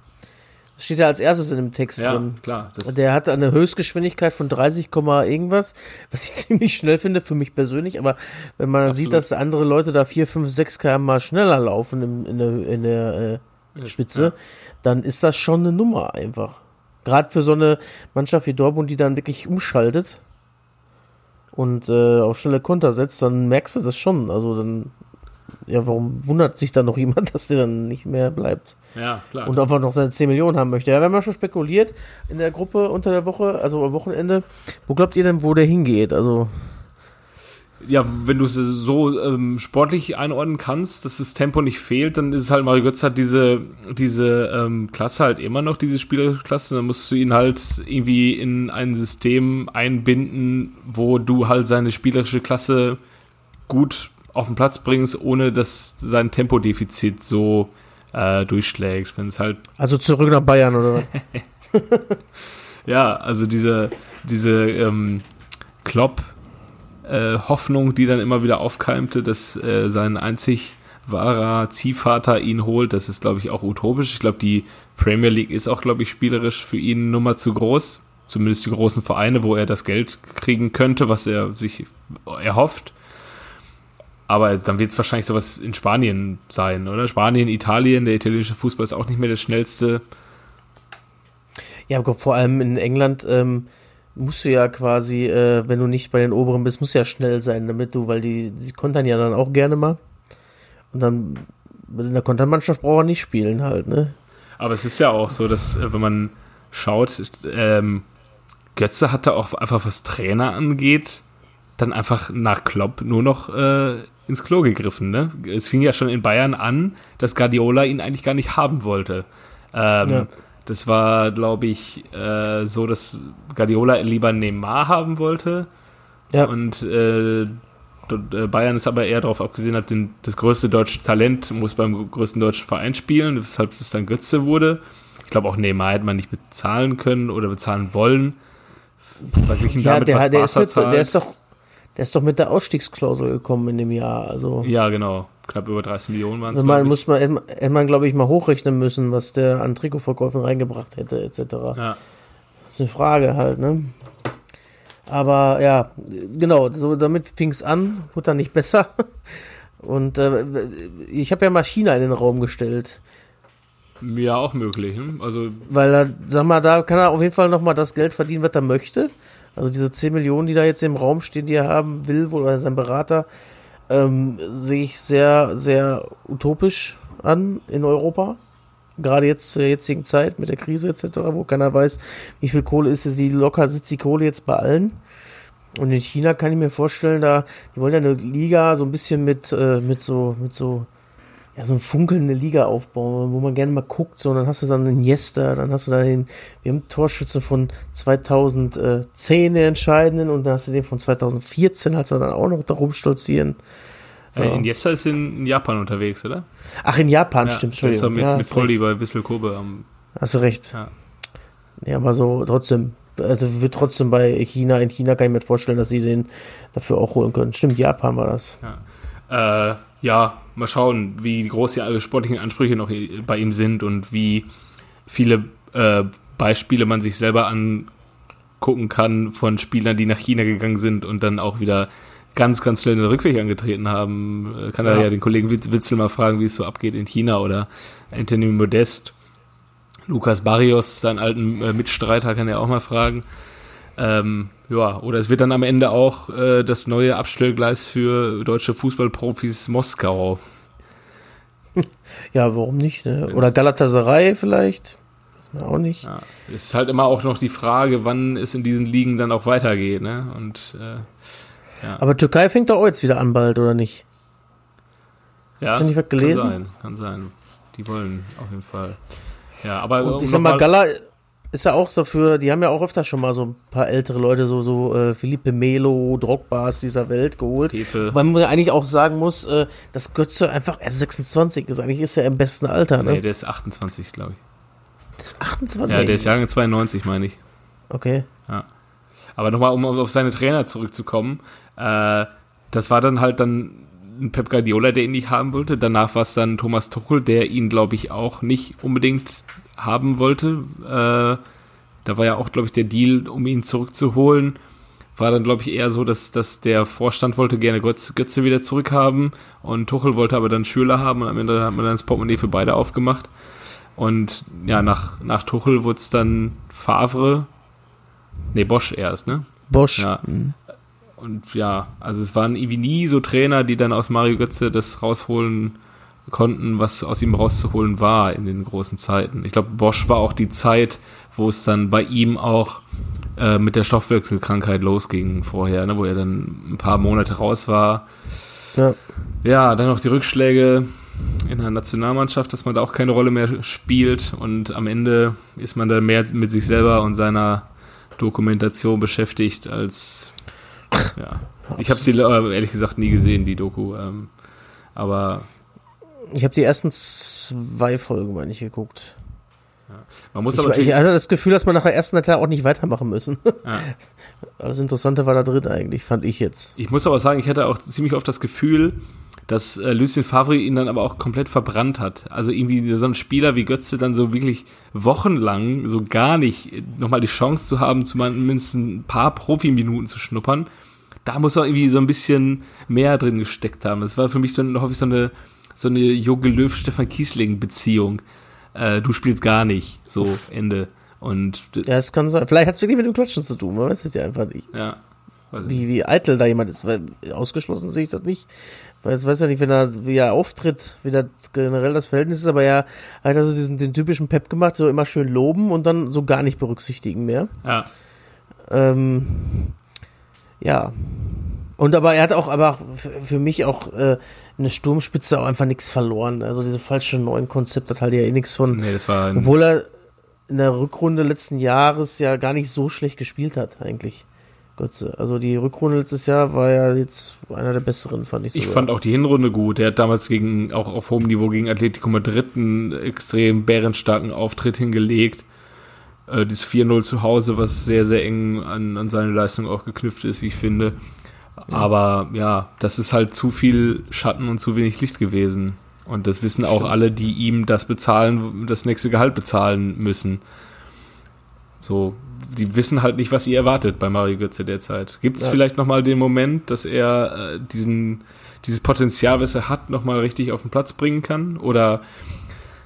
Das steht ja als erstes in dem Text ja, drin. klar. der hat eine Höchstgeschwindigkeit von 30, irgendwas, was ich ziemlich schnell finde für mich persönlich. Aber wenn man Absolut. sieht, dass andere Leute da 4, 5, 6 km mal schneller laufen in, in der, in der äh, Spitze, ja. dann ist das schon eine Nummer einfach. Gerade für so eine Mannschaft wie Dortmund, die dann wirklich umschaltet und äh, auf schnelle Konter setzt, dann merkst du das schon. Also dann ja, warum wundert sich dann noch jemand, dass der dann nicht mehr bleibt? Ja, klar. Und einfach noch seine 10 Millionen haben möchte. Ja, wir haben ja schon spekuliert in der Gruppe unter der Woche, also am Wochenende. Wo glaubt ihr denn, wo der hingeht? Also. Ja, wenn du es so ähm, sportlich einordnen kannst, dass das Tempo nicht fehlt, dann ist es halt, Mario Götz hat diese, diese ähm, Klasse halt immer noch, diese spielerische Klasse, dann musst du ihn halt irgendwie in ein System einbinden, wo du halt seine spielerische Klasse gut auf den Platz bringst, ohne dass sein Tempodefizit so äh, durchschlägt. Wenn es halt. Also zurück nach Bayern, oder? ja, also diese, diese ähm, Klopp äh, Hoffnung, die dann immer wieder aufkeimte, dass äh, sein einzig wahrer Ziehvater ihn holt, das ist, glaube ich, auch utopisch. Ich glaube, die Premier League ist auch, glaube ich, spielerisch für ihn Nummer zu groß. Zumindest die großen Vereine, wo er das Geld kriegen könnte, was er sich erhofft. Aber dann wird es wahrscheinlich sowas in Spanien sein, oder? Spanien, Italien, der italienische Fußball ist auch nicht mehr der schnellste. Ja, vor allem in England ähm, musst du ja quasi, äh, wenn du nicht bei den Oberen bist, musst du ja schnell sein, damit du, weil die, die kontern ja dann auch gerne mal. Und dann in der Kontermannschaft braucht er nicht spielen halt, ne? Aber es ist ja auch so, dass, äh, wenn man schaut, ähm, Götze hatte auch einfach, was Trainer angeht, dann einfach nach Klopp nur noch äh, ins Klo gegriffen. Ne? Es fing ja schon in Bayern an, dass Guardiola ihn eigentlich gar nicht haben wollte. Ähm, ja. Das war, glaube ich, äh, so, dass Guardiola lieber Neymar haben wollte. Ja. Und äh, äh, Bayern ist aber eher darauf abgesehen hat, den, das größte deutsche Talent muss beim größten deutschen Verein spielen, weshalb es dann Götze wurde. Ich glaube auch Neymar hätte man nicht bezahlen können oder bezahlen wollen. Verglichen ja, damit, der, was der, ist mit, der ist doch Der ist doch mit der Ausstiegsklausel gekommen in dem Jahr. Also ja, genau. Knapp über 30 Millionen waren es. also man muss man, hätte man, glaube ich, mal hochrechnen müssen, was der an Trikotverkäufen reingebracht hätte, etc. Ja. Das ist eine Frage halt, ne? Aber ja, genau, so damit fing es an, wurde dann nicht besser. Und äh, ich habe ja mal China in den Raum gestellt. Ja, auch möglich. Hm? Also, Weil sag mal, da kann er auf jeden Fall nochmal das Geld verdienen, was er möchte. Also diese 10 Millionen, die da jetzt im Raum stehen, die er haben will, wohl oder sein Berater, ähm, sehe ich sehr, sehr utopisch an in Europa. Gerade jetzt zur jetzigen Zeit mit der Krise etc., wo keiner weiß, wie viel Kohle ist es, wie locker sitzt die Kohle jetzt bei allen. Und in China kann ich mir vorstellen, da, die wollen ja eine Liga so ein bisschen mit, äh, mit so, mit so, ja, so eine funkelnde Liga aufbauen, wo man gerne mal guckt, so, und dann hast du dann den Jester, dann hast du dann den, wir haben Torschützen von 2010, den entscheidenden, und dann hast du den von 2014, als er dann auch noch da rumstolzieren. äh, Iniesta ist in, in Japan unterwegs, oder? Ach, in Japan, Ja, stimmt, Entschuldigung. mit, ja, mit Polly bei Wissel Kobe am. Hast du recht. Ja. Ja, aber so trotzdem, also wird trotzdem bei China, in China kann ich mir vorstellen, dass sie den dafür auch holen können. Stimmt, Japan war das. Äh, ja, mal schauen, wie groß die alle sportlichen Ansprüche noch bei ihm sind und wie viele äh, Beispiele man sich selber angucken kann von Spielern, die nach China gegangen sind und dann auch wieder ganz, ganz schnell den Rückweg angetreten haben. Äh, Kann er Ja. den Kollegen Witz- Witzel mal fragen, wie es so abgeht in China oder Anthony Modest. Lukas Barrios, seinen alten äh, Mitstreiter, kann er auch mal fragen. Ähm, ja, oder es wird dann am Ende auch äh, das neue Abstellgleis für deutsche Fußballprofis Moskau. Ja, warum nicht? Ne? Oder Galatasaray vielleicht? Weiß man auch nicht. Ja, es ist halt immer auch noch die Frage, wann es in diesen Ligen dann auch weitergeht. Ne? Und äh, Aber Türkei fängt doch auch jetzt wieder an bald, oder nicht? ja, du nicht was gelesen? Kann sein, kann sein. Die wollen auf jeden Fall. Ja, aber Und ich sag mal, noch Gala ist ja auch so für, die haben ja auch öfter schon mal so ein paar ältere Leute, so, so äh, Felipe Melo, Drogbas dieser Welt geholt. Pepe. Weil man ja eigentlich auch sagen muss, äh, dass Götze einfach erst 26 ist. Eigentlich ist er im besten Alter, ne? Nee, der ist 28, glaube ich. Das ist 28. Ja, der ist Jahrgang 92, meine ich. Okay. Aber nochmal, um auf seine Trainer zurückzukommen, äh, das war dann halt dann ein Pep Guardiola, der ihn nicht haben wollte. Danach war es dann Thomas Tuchel, der ihn, glaube ich, auch nicht unbedingt haben wollte. Äh, da war ja auch, glaube ich, der Deal, um ihn zurückzuholen. War dann, glaube ich, eher so, dass, dass der Vorstand wollte gerne Götze, Götze wieder zurückhaben und Tuchel wollte aber dann Schüler haben und am Ende hat man dann das Portemonnaie für beide aufgemacht. Und ja, nach, nach Tuchel wurde es dann Favre, nee, Bosch erst, ne? Bosch. Ja. Mhm. Und ja, also es waren irgendwie nie so Trainer, die dann aus Mario Götze das rausholen konnten, was aus ihm rauszuholen war in den großen Zeiten. Ich glaube, Bosch war auch die Zeit, wo es dann bei ihm auch äh, mit der Stoffwechselkrankheit losging vorher, ne, wo er dann ein paar Monate raus war. Ja. Ja, dann noch die Rückschläge in der Nationalmannschaft, dass man da auch keine Rolle mehr spielt und am Ende ist man dann mehr mit sich selber und seiner Dokumentation beschäftigt als ja. Ich habe sie äh, ehrlich gesagt nie gesehen, die Doku. Ähm, aber Ich habe die ersten zwei Folgen, meine ich, geguckt. man muss Ich, aber ich hatte das Gefühl, dass man nach der ersten Teil auch nicht weitermachen müssen. Ja. Das Interessante war da drin eigentlich, fand ich jetzt. ich muss aber sagen, ich hatte auch ziemlich oft das Gefühl, dass äh, Lucien Favre ihn dann aber auch komplett verbrannt hat. Also irgendwie so ein Spieler wie Götze dann so wirklich wochenlang so gar nicht nochmal die Chance zu haben, zumindest ein paar Profiminuten zu schnuppern. Da muss er irgendwie so ein bisschen mehr drin gesteckt haben. Das war für mich dann hoffe ich so eine so eine Jogi Löw Stefan Kiesling Beziehung. Äh, du spielst gar nicht, so Ende. Und Ja, das kann sein. Vielleicht hat es wirklich mit dem Klatschen zu tun, man weiß es ja einfach nicht. ja, Wie, wie eitel da jemand ist, weil ausgeschlossen sehe ich das nicht. Weil ich weiß ja nicht, wenn er, wie er auftritt, wie das generell das Verhältnis ist, aber ja, er hat also diesen, den typischen Pep gemacht, so immer schön loben und dann so gar nicht berücksichtigen mehr. ja. Ähm, ja. Und aber er hat auch, aber für mich auch äh, eine Sturmspitze auch einfach nichts verloren. Also diese falsche neuen Konzept hat halt ja eh nichts von, Nee, das war obwohl er in der Rückrunde letzten Jahres ja gar nicht so schlecht gespielt hat, eigentlich. Götze. Also die Rückrunde letztes Jahr war ja jetzt einer der besseren, fand ich Ich sogar. fand auch die Hinrunde gut. Er hat damals gegen, auch auf hohem Niveau gegen Atletico Madrid einen extrem bärenstarken Auftritt hingelegt. Äh, dieses 4-0 zu Hause, was sehr, sehr eng an, an seine Leistung auch geknüpft ist, wie ich finde. Aber ja, das ist halt zu viel Schatten und zu wenig Licht gewesen. Und das wissen auch Stimmt. alle, die ihm das bezahlen, das nächste Gehalt bezahlen müssen. So, die wissen halt nicht, was ihr erwartet bei Mario Götze derzeit. Gibt es Ja. vielleicht nochmal den Moment, dass er äh, diesen, dieses Potenzial, was er hat, nochmal richtig auf den Platz bringen kann? Oder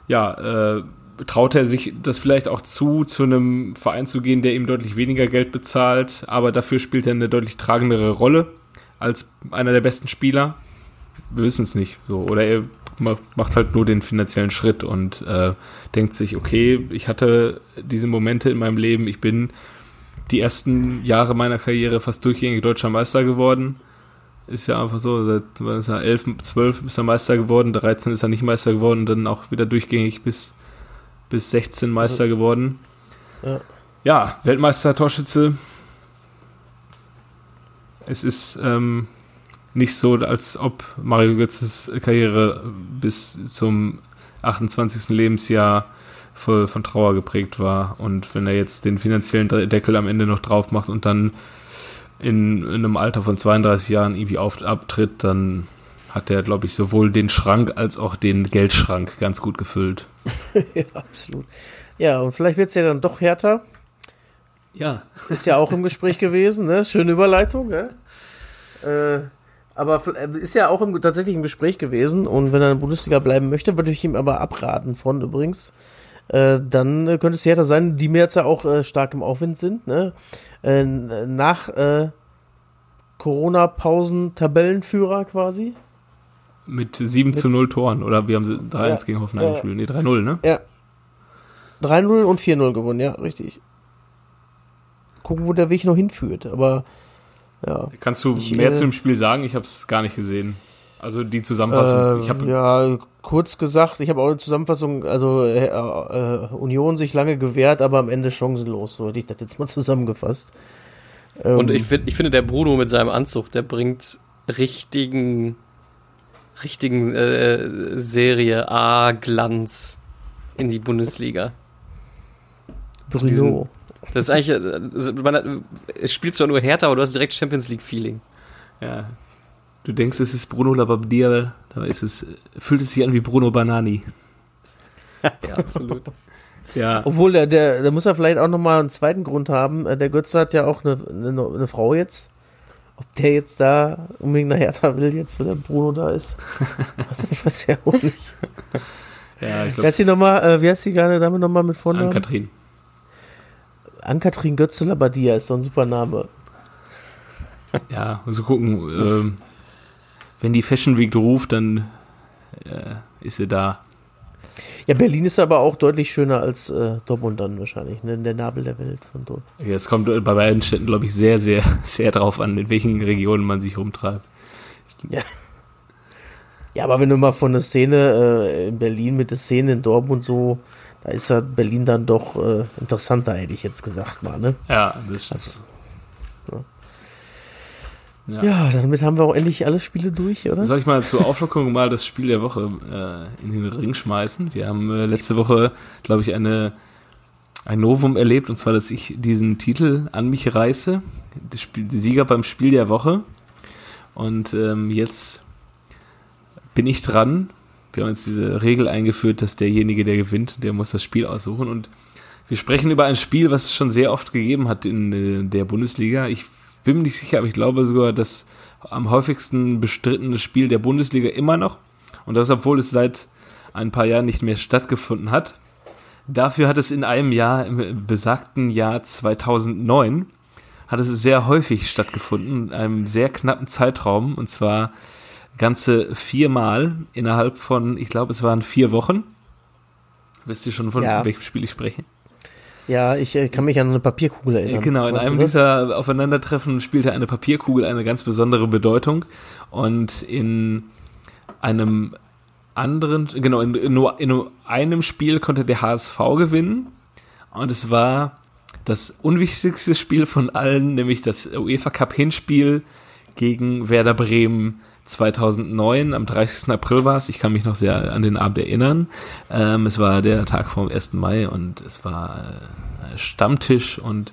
ja, äh, traut er sich das vielleicht auch zu, zu einem Verein zu gehen, der ihm deutlich weniger Geld bezahlt, aber dafür spielt er eine deutlich tragendere Rolle als einer der besten Spieler? Wir wissen es nicht. So. Oder er ma- macht halt nur den finanziellen Schritt und äh, denkt sich, okay, ich hatte diese Momente in meinem Leben, ich bin die ersten Jahre meiner Karriere fast durchgängig deutscher Meister geworden. Ist ja einfach so, seit ist er 11, 12 ist er Meister geworden, 13 ist er nicht Meister geworden und dann auch wieder durchgängig bis, bis 16 Meister geworden. Ja. Ja, Weltmeister, Torschütze. Es ist ähm, nicht so, als ob Mario Götzes Karriere bis zum 28. Lebensjahr voll von Trauer geprägt war. Und wenn er jetzt den finanziellen Deckel am Ende noch drauf macht und dann in, in einem Alter von 32 Jahren irgendwie auf, abtritt, dann hat er, glaube ich, sowohl den Schrank als auch den Geldschrank ganz gut gefüllt. ja, absolut. Ja, und vielleicht wird es ja dann doch härter. Ja. Ist ja auch im Gespräch gewesen, ne? Schöne Überleitung, ne? Äh, aber äh, ist ja auch im, tatsächlich im Gespräch gewesen und wenn er in der Bundesliga bleiben möchte, würde ich ihm aber abraten von übrigens. Äh, dann äh, könnte es härter sein, die mir jetzt ja auch äh, stark im Aufwind sind, ne? Äh, nach Corona-Pausen Tabellenführer quasi. Mit 7 zu 0 Toren. Oder wir haben sie 3-1 Ja. gegen Hoffenheim gespielt. Nee, 3-0, ne? Ja. 3-0 und 4-0 gewonnen, ja, richtig. Gucken, wo der Weg noch hinführt, aber ja. Kannst du Ich, mehr äh, zu dem Spiel sagen? Ich habe es gar nicht gesehen. Also die Zusammenfassung. ich Äh, habe ja, kurz gesagt, ich habe auch eine Zusammenfassung, also äh, äh, Union sich lange gewehrt, aber am Ende chancenlos, so hätte ich das jetzt mal zusammengefasst. Ähm, Und ich, find, ich finde, der Bruno mit seinem Anzug, der bringt richtigen, richtigen äh, Serie A-Glanz in die Bundesliga. Bruno. Das ist eigentlich, äh, man hat, es spielt zwar nur härter, aber du hast direkt Champions League-Feeling. ja. Du denkst, es ist Bruno Labbadia, da ist es, fühlt es sich an wie Bruno Banani. Ja, absolut. Ja. Obwohl, der, der, der muss ja vielleicht auch nochmal einen zweiten Grund haben. Äh, Der Götze hat ja auch eine, eine, eine Frau jetzt. Ob der jetzt da unbedingt nach Hertha will, jetzt, wenn der Bruno da ist. ich weiß ja auch nicht. Ja, ich Wie glaube, heißt die nochmal, äh, wie heißt die kleine Dame nochmal mit Vornamen? Ann-Kathrin. Ann-Kathrin Götze Labadia ist doch ein super Name. Ja, so gucken. Ähm, wenn die Fashion Week ruft, dann äh, ist sie da. Ja, Berlin ist aber auch deutlich schöner als äh, Dortmund dann wahrscheinlich, ne? Der Nabel der Welt von dort. Jetzt kommt bei beiden Städten, glaube ich, sehr, sehr, sehr drauf an, in welchen Regionen man sich rumtreibt. Ja, aber wenn du mal von der Szene äh, in Berlin mit der Szene in Dortmund so, da ist ja Berlin dann doch äh, interessanter, hätte ich jetzt gesagt mal, ne? Ja, das stimmt. Also, Ja. ja, damit haben wir auch endlich alle Spiele durch, oder? Soll ich mal zur Auflockung mal das Spiel der Woche äh, in den Ring schmeißen? Wir haben äh, letzte Woche, glaube ich, eine, ein Novum erlebt, und zwar, dass ich diesen Titel an mich reiße. Der, Spiel, der Sieger beim Spiel der Woche. Und ähm, jetzt bin ich dran. Wir haben jetzt diese Regel eingeführt, dass derjenige, der gewinnt, der muss das Spiel aussuchen. Und wir sprechen über ein Spiel, was es schon sehr oft gegeben hat in äh, der Bundesliga. Ich bin mir nicht sicher, aber ich glaube sogar, dass am häufigsten bestrittene Spiel der Bundesliga immer noch. Und das, obwohl es seit ein paar Jahren nicht mehr stattgefunden hat. Dafür hat es in einem Jahr, im besagten Jahr 2009, hat es sehr häufig stattgefunden, in einem sehr knappen Zeitraum. Und zwar ganze viermal innerhalb von, ich glaube, es waren vier Wochen. Wisst ihr schon, von Ja. welchem Spiel ich spreche? Ja, ich äh, kann mich an so eine Papierkugel erinnern. Genau, in Meinst einem dieser Aufeinandertreffen spielte eine Papierkugel eine ganz besondere Bedeutung und in einem anderen, genau, in, in, nur, in nur einem Spiel konnte der HSV gewinnen und es war das unwichtigste Spiel von allen, nämlich das UEFA Cup Hinspiel gegen Werder Bremen 2009, am 30. April war es, ich kann mich noch sehr an den Abend erinnern. Ähm, es war der Tag vom 1. Mai und es war äh, Stammtisch und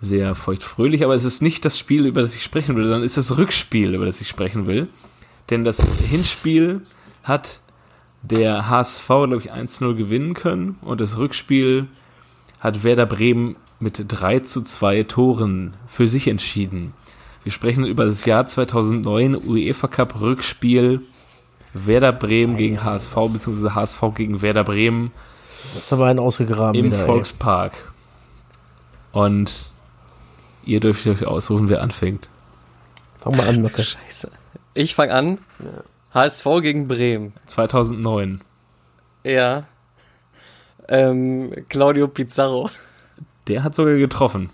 sehr feuchtfröhlich, aber es ist nicht das Spiel, über das ich sprechen will, sondern es ist das Rückspiel, über das ich sprechen will. Denn das Hinspiel hat der HSV, glaube ich, 1-0 gewinnen können und das Rückspiel hat Werder Bremen mit 3 zu 2 Toren für sich entschieden. Wir sprechen über das Jahr 2009 UEFA Cup Rückspiel Werder Bremen gegen HSV, beziehungsweise HSV gegen Werder Bremen. Das ist aber ein ausgegraben. Im wieder, Volkspark. Ey. Und ihr dürft euch aussuchen, wer anfängt. Fang mal an, Lucke. Scheiße. Ich fang an. Ja. HSV gegen Bremen. 2009. Ja. Ähm, Claudio Pizarro. Der hat sogar getroffen.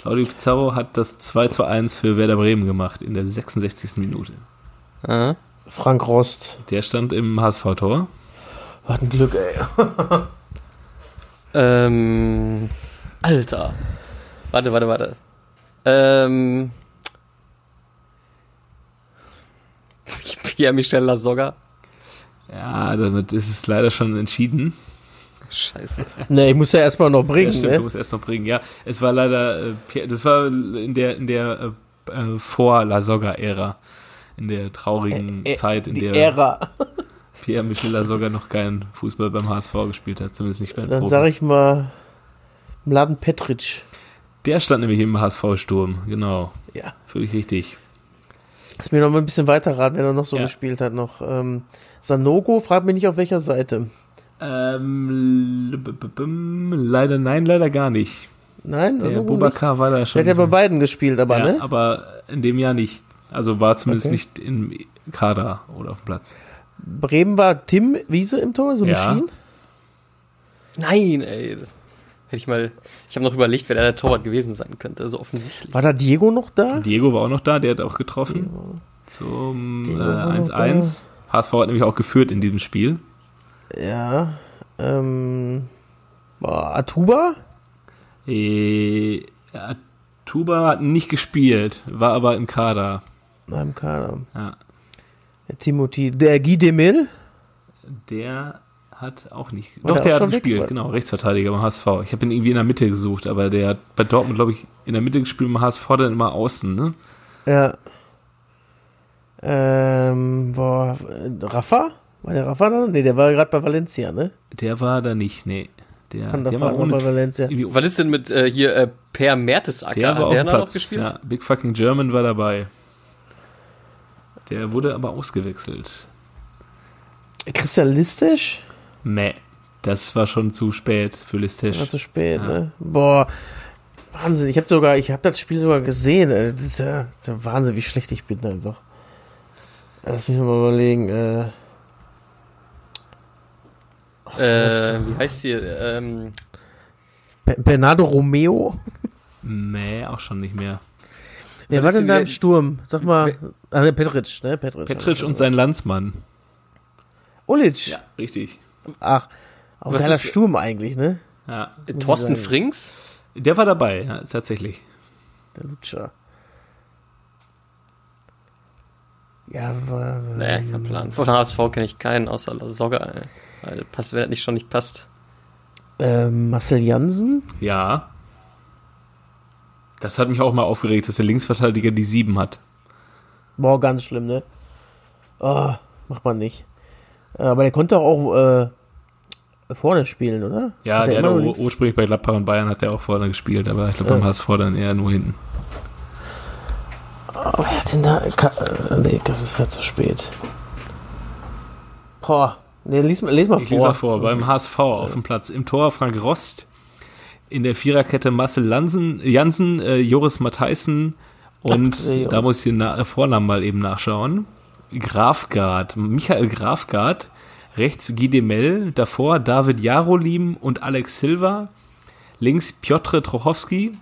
Claudio Pizarro hat das 2 zu 1 für Werder Bremen gemacht in der 66. Minute. Aha. Frank Rost. Der stand im HSV-Tor. Was ein Glück, ey. ähm, Alter. Warte, warte, warte. Ähm. Pierre-Michel Lasogga. Ja, damit ist es leider schon entschieden. Scheiße. Ne, ich muss ja erstmal noch bringen. Ja, stimmt, ne? du musst erst noch bringen. Ja, es war leider, äh, das war in der, in der äh, äh vor Lasogga-Ära. In der traurigen Ä Zeit, in der Ära. Pierre Michel sogar noch keinen Fußball beim HSV gespielt hat, zumindest nicht beim Dann sage ich mal Mladen Petric. Der stand nämlich im HSV-Sturm, genau. Ja. Völlig richtig. Lass mir noch mal ein bisschen weiter raten, wer da noch so ja. gespielt hat. Noch ähm, Sanogo, fragt mich nicht auf welcher Seite. Ähm, leider nein, leider gar nicht. Nein, der Sanogo Bubakar war da schon. Der hat ja bei beiden gespielt, aber ja, ne? Aber in dem Jahr nicht. Also war zumindest okay. nicht im Kader oder auf dem Platz. Bremen war Tim Wiese im Tor, so ja. Machine? Nein, ey. Hätte ich mal, ich habe noch überlegt, wer der Torwart gewesen sein könnte, so offensichtlich. War da Diego noch da? Diego war auch noch da, der hat auch getroffen. Diego. Zum 1-1. Äh, HSV hat nämlich auch geführt in diesem Spiel. Ja. Ähm, boah, Atuba? Äh, Atuba hat nicht gespielt, war aber im Kader. War im Kader. Ja. Der Timothy, der Guy Demil? Der hat auch nicht. War doch, der, der hat gespielt, genau, Rechtsverteidiger beim HSV. Ich habe ihn irgendwie in der Mitte gesucht, aber der hat bei Dortmund, glaube ich, in der Mitte gespielt, beim HSV dann immer außen, ne? Ja. Ähm, boah, Rafa? War der Rafa da? Ne, der war gerade bei Valencia, ne? Der war da nicht, nee. Der, Van der, der war ohne, bei Valencia. Was ist denn mit äh, hier äh, Per Mertesacker? Der war Hat der noch gespielt? Ja, Big Fucking German war dabei. Der wurde aber ausgewechselt. Christian Listisch? Nee, das war schon zu spät für Listisch. War zu spät, ja. ne? Boah, Wahnsinn. Ich habe sogar, ich habe das Spiel sogar gesehen. Das ist, ja, das ist ja Wahnsinn, wie schlecht ich bin einfach. Lass mich mal überlegen. Äh, äh, wie heißt die? Ähm, Bernardo Romeo? Nee, auch schon nicht mehr. Wer war denn da im Sturm? Sag mal. Ah, ne, Petric, ne? Petric, Petric und sein Landsmann. Ulic. Ja, richtig. Ach, auch geiler Sturm eigentlich, ne? Ja. Thorsten Frings? Der war dabei, ja, tatsächlich. Der Lutscher. Ja, war. Nee, kein Plan. Von HSV kenne ich keinen, außer Lasogga, weil passt, wenn das nicht schon nicht passt. Ähm, Marcel Jansen? Ja. Das hat mich auch mal aufgeregt, dass der Linksverteidiger die 7 hat. Boah, ganz schlimm, ne? Oh, macht man nicht. Aber der konnte auch äh, vorne spielen, oder? Ja, der, der hat ursprünglich bei Gladbach und Bayern hat der auch vorne gespielt, aber ich glaube beim ja. HSV dann eher nur hinten. Oh, wer hat denn da? Äh, nee, das ist ja zu spät. Boah. Nee, lies, lies mal ich vor. Lies mal vor. Beim HSV auf dem Platz. Im Tor Frank Rost. In der Viererkette Marcel Lansen, Jansen, äh, Joris Matthijssen und Ach, da muss ich den Na Vornamen mal eben nachschauen. Grafgard, Michael Grafgard, rechts Guy Demel, davor David Jarolim und Alex Silva, links Piotr Trochowski,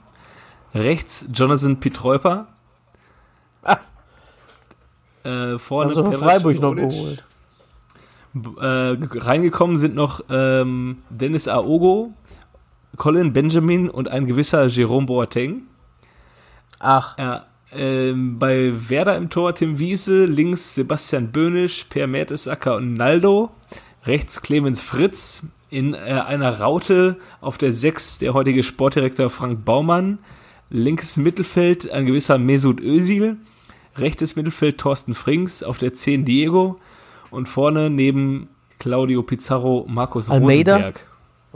rechts Jonathan Pietreuper, ah. äh, vorne also Freiburg noch geholt. Äh, reingekommen sind noch ähm, Dennis Aogo, Colin Benjamin und ein gewisser Jerome Boateng. Ach. Ja, ähm, bei Werder im Tor Tim Wiese, links Sebastian Böhnisch, Per Mertesacker und Naldo, rechts Clemens Fritz, in äh, einer Raute auf der 6 der heutige Sportdirektor Frank Baumann, Linkes Mittelfeld ein gewisser Mesut Özil. Rechtes Mittelfeld Thorsten Frings. Auf der 10 Diego. Und vorne neben Claudio Pizarro Markus Almeida? Rosenberg.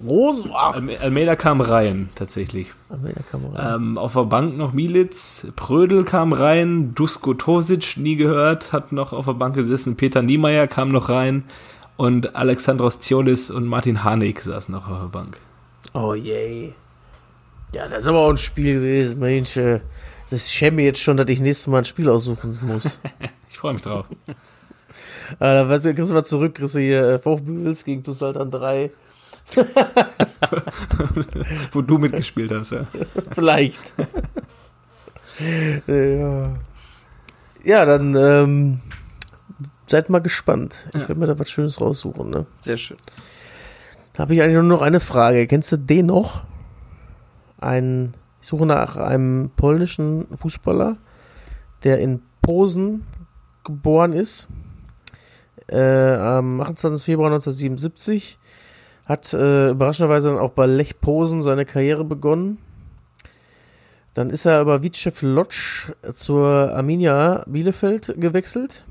Rosen, Alme- Almeida kam rein, tatsächlich. Almeida kam rein. Ähm, auf der Bank noch Militz, Prödel kam rein, Dusko Tosic, nie gehört, hat noch auf der Bank gesessen, Peter Niemeyer kam noch rein und Alexandros Ziolis und Martin Harnik saßen noch auf der Bank. Oh je. Ja, das ist aber auch ein Spiel gewesen, Mensch. äh, Das schäme jetzt schon, dass ich nächstes Mal ein Spiel aussuchen muss. Ich freue mich drauf. Äh, da weißt du, kriegst du mal zurück, kriegst du hier äh, VfB gegen Tusselt an 3. Wo du mitgespielt hast, ja. Vielleicht. ja. ja, dann ähm, seid mal gespannt. Ich werde mir da was Schönes raussuchen. Ne? Sehr schön. Da habe ich eigentlich nur noch eine Frage. Kennst du den noch? Ein, ich suche nach einem polnischen Fußballer, der in Posen geboren ist. Äh, am 28. Februar 1977. Hat äh, überraschenderweise dann auch bei Lech Posen seine Karriere begonnen. Dann ist er über Witschew Lodz zur Arminia Bielefeld gewechselt.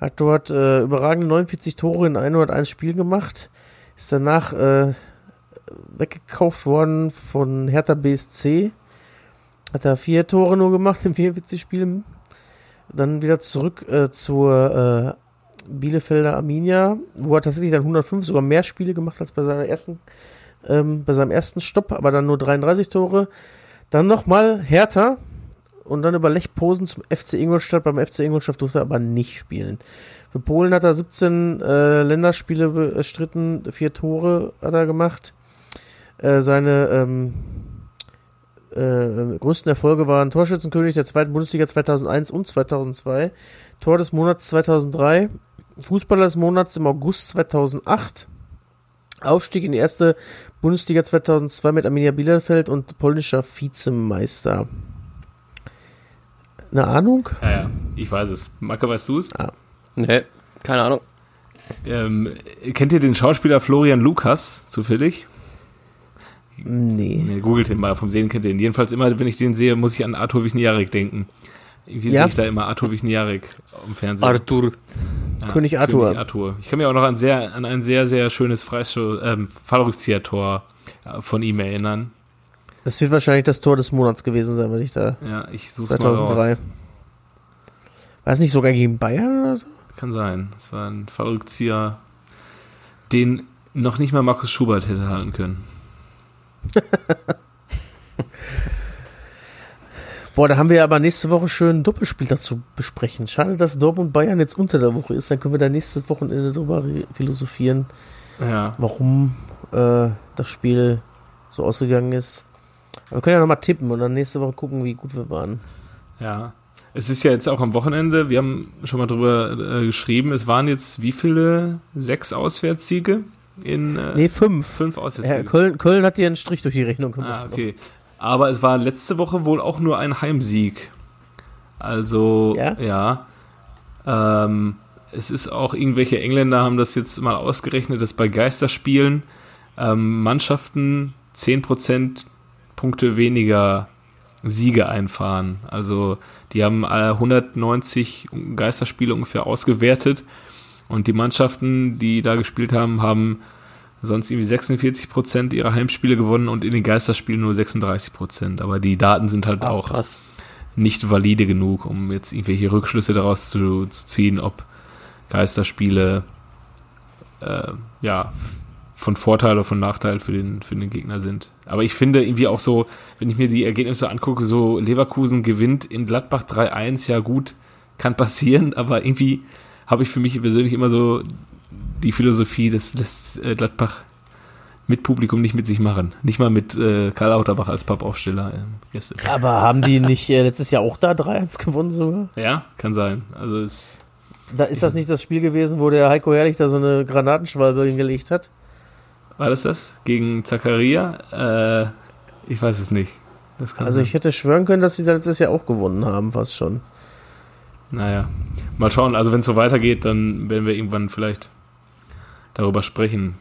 Hat dort äh, überragende 49 Tore in 101 Spielen gemacht. Ist danach äh, weggekauft worden von Hertha BSC. Hat er vier Tore nur gemacht in 44 Spielen. Dann wieder zurück äh, zur äh, Bielefelder Arminia, wo er tatsächlich dann 105 sogar mehr Spiele gemacht als bei seiner ersten, ähm, bei seinem ersten Stopp, aber dann nur 33 Tore. Dann nochmal Hertha und dann über Lech Posen zum FC Ingolstadt. Beim FC Ingolstadt durfte er aber nicht spielen. Für Polen hat er 17 äh, Länderspiele bestritten, vier Tore hat er gemacht. Äh, seine ähm, äh, größten Erfolge waren Torschützenkönig der zweiten Bundesliga 2001 und 2002, Tor des Monats 2003, Fußballer des Monats im August 2008, Aufstieg in die erste Bundesliga 2002 mit Arminia Bielefeld und polnischer Vizemeister. Eine Ahnung? Ja, ja, ich weiß es. Macke, weißt du es? Nee, keine Ahnung. Ähm, kennt ihr den Schauspieler Florian Lukas zufällig? Nee. Nee, googelt ihn mal, vom Sehen kennt ihr ihn. Jedenfalls immer, wenn ich den sehe, muss ich an Arthur Wichniarek denken. Irgendwie Ja? sehe ich da immer Arthur Wichniarek im Fernsehen. Arthur. Ja, König Arthur. König Arthur. Ich kann mich auch noch an, sehr, an ein sehr, sehr schönes Freistoß, ähm, Fallrückzieher-Tor äh, von ihm erinnern. Das wird wahrscheinlich das Tor des Monats gewesen sein, wenn ich da. Ja, ich suche mal 2003. raus. War es nicht sogar gegen Bayern oder so? Kann sein. Es war ein Fallrückzieher, den noch nicht mal Markus Schubert hätte halten können. Boah, da haben wir aber nächste Woche schön ein Doppelspiel dazu besprechen. Schade, dass Dortmund Bayern jetzt unter der Woche ist. Dann können wir da nächstes Wochenende drüber re- philosophieren, Ja. warum äh, das Spiel so ausgegangen ist. Aber wir können ja nochmal tippen und dann nächste Woche gucken, wie gut wir waren. Ja. Es ist ja jetzt auch am Wochenende, wir haben schon mal drüber äh, geschrieben, es waren jetzt wie viele? Sechs Auswärtssiege in äh, Nee, fünf. fünf Ja, Auswärtssiege. Köln, Köln hat dir einen Strich durch die Rechnung gemacht. ah, okay. Aber es war letzte Woche wohl auch nur ein Heimsieg. Also, Ja? ja. Ähm, es ist auch, irgendwelche Engländer haben das jetzt mal ausgerechnet, dass bei Geisterspielen ähm, Mannschaften 10% Punkte weniger Siege einfahren. Also die haben äh, 190 Geisterspiele ungefähr ausgewertet und die Mannschaften, die da gespielt haben, haben sonst irgendwie 46 Prozent ihrer Heimspiele gewonnen und in den Geisterspielen nur 36 Prozent. Aber die Daten sind halt auch Krass. nicht valide genug, um jetzt irgendwelche Rückschlüsse daraus zu, zu ziehen, ob Geisterspiele äh, ja von Vorteil oder von Nachteil für den, für den Gegner sind. Aber ich finde irgendwie auch so, wenn ich mir die Ergebnisse angucke, so Leverkusen gewinnt in Gladbach 3-1, ja gut, kann passieren, aber irgendwie habe ich für mich persönlich immer so die Philosophie, das lässt äh, Gladbach mit Publikum nicht mit sich machen. Nicht mal mit äh, Karl Lauterbach als Pappaufsteller. Ähm, gestern. Aber haben die nicht äh, letztes Jahr auch da 3-1 gewonnen sogar? Ja, kann sein. Also es Da ist das nicht das Spiel gewesen, wo der Heiko Herrlich da so eine Granatenschwalbe hingelegt hat? war das das gegen Zakaria? Äh, ich weiß es nicht. Also sein. ich hätte schwören können, dass sie da letztes Jahr auch gewonnen haben, fast schon. Naja, mal schauen. Also wenn es so weitergeht, dann werden wir irgendwann vielleicht darüber sprechen.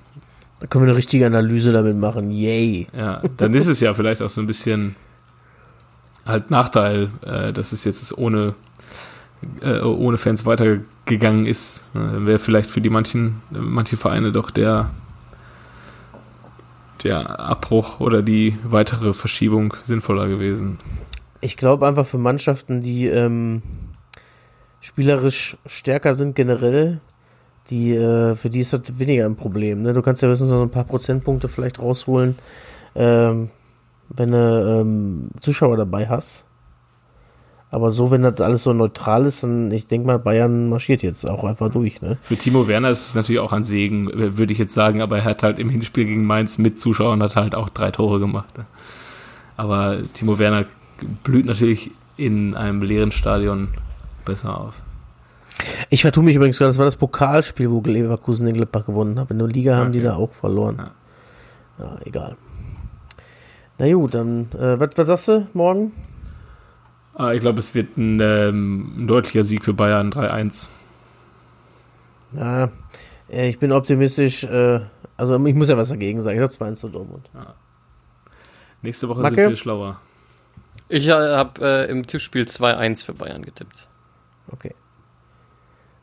Da können wir eine richtige Analyse damit machen. Yay. Ja, dann ist es ja vielleicht auch so ein bisschen halt Nachteil, äh, dass es jetzt ohne, äh, ohne Fans weitergegangen ist. Äh, Wäre vielleicht für die manchen, manche Vereine doch der, der Abbruch oder die weitere Verschiebung sinnvoller gewesen. Ich glaube einfach für Mannschaften, die ähm, spielerisch stärker sind generell, die, äh, für die ist das weniger ein Problem. Ne? Du kannst ja höchstens so ein paar Prozentpunkte vielleicht rausholen, ähm, wenn du ähm, Zuschauer dabei hast. Aber so, wenn das alles so neutral ist, dann, ich denke mal, Bayern marschiert jetzt auch einfach durch. Ne? Für Timo Werner ist es natürlich auch ein Segen, würde ich jetzt sagen, aber er hat halt im Hinspiel gegen Mainz mit Zuschauern hat halt auch drei Tore gemacht. Ne? Aber Timo Werner blüht natürlich in einem leeren Stadion besser auf. Ich vertue mich übrigens gerade, das war das Pokalspiel, wo Leverkusen den Gladbach gewonnen hat. In der Liga haben okay. die da auch verloren. Ja, ja egal. Na gut, dann, äh, was, was sagst du morgen? Ah, ich glaube, es wird ein, ähm, ein, deutlicher Sieg für Bayern 3-1. Ja, äh, ich bin optimistisch. Äh, also, ich muss ja was dagegen sagen. Ich sag 2-1 zu Dortmund. Ja. Nächste Woche Macke? sind wir schlauer. Ich äh, habe äh, im Tippspiel 2-1 für Bayern getippt. Okay.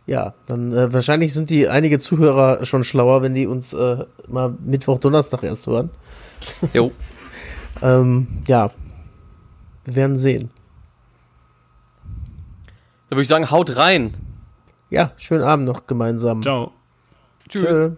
Ja, dann äh, wahrscheinlich sind die einige Zuhörer schon schlauer, wenn die uns äh, mal Mittwoch, Donnerstag erst hören. Jo. ähm, ja, wir werden sehen. Da würde ich sagen, haut rein. Ja, schönen Abend noch gemeinsam. Ciao. Tschüss. Tschö.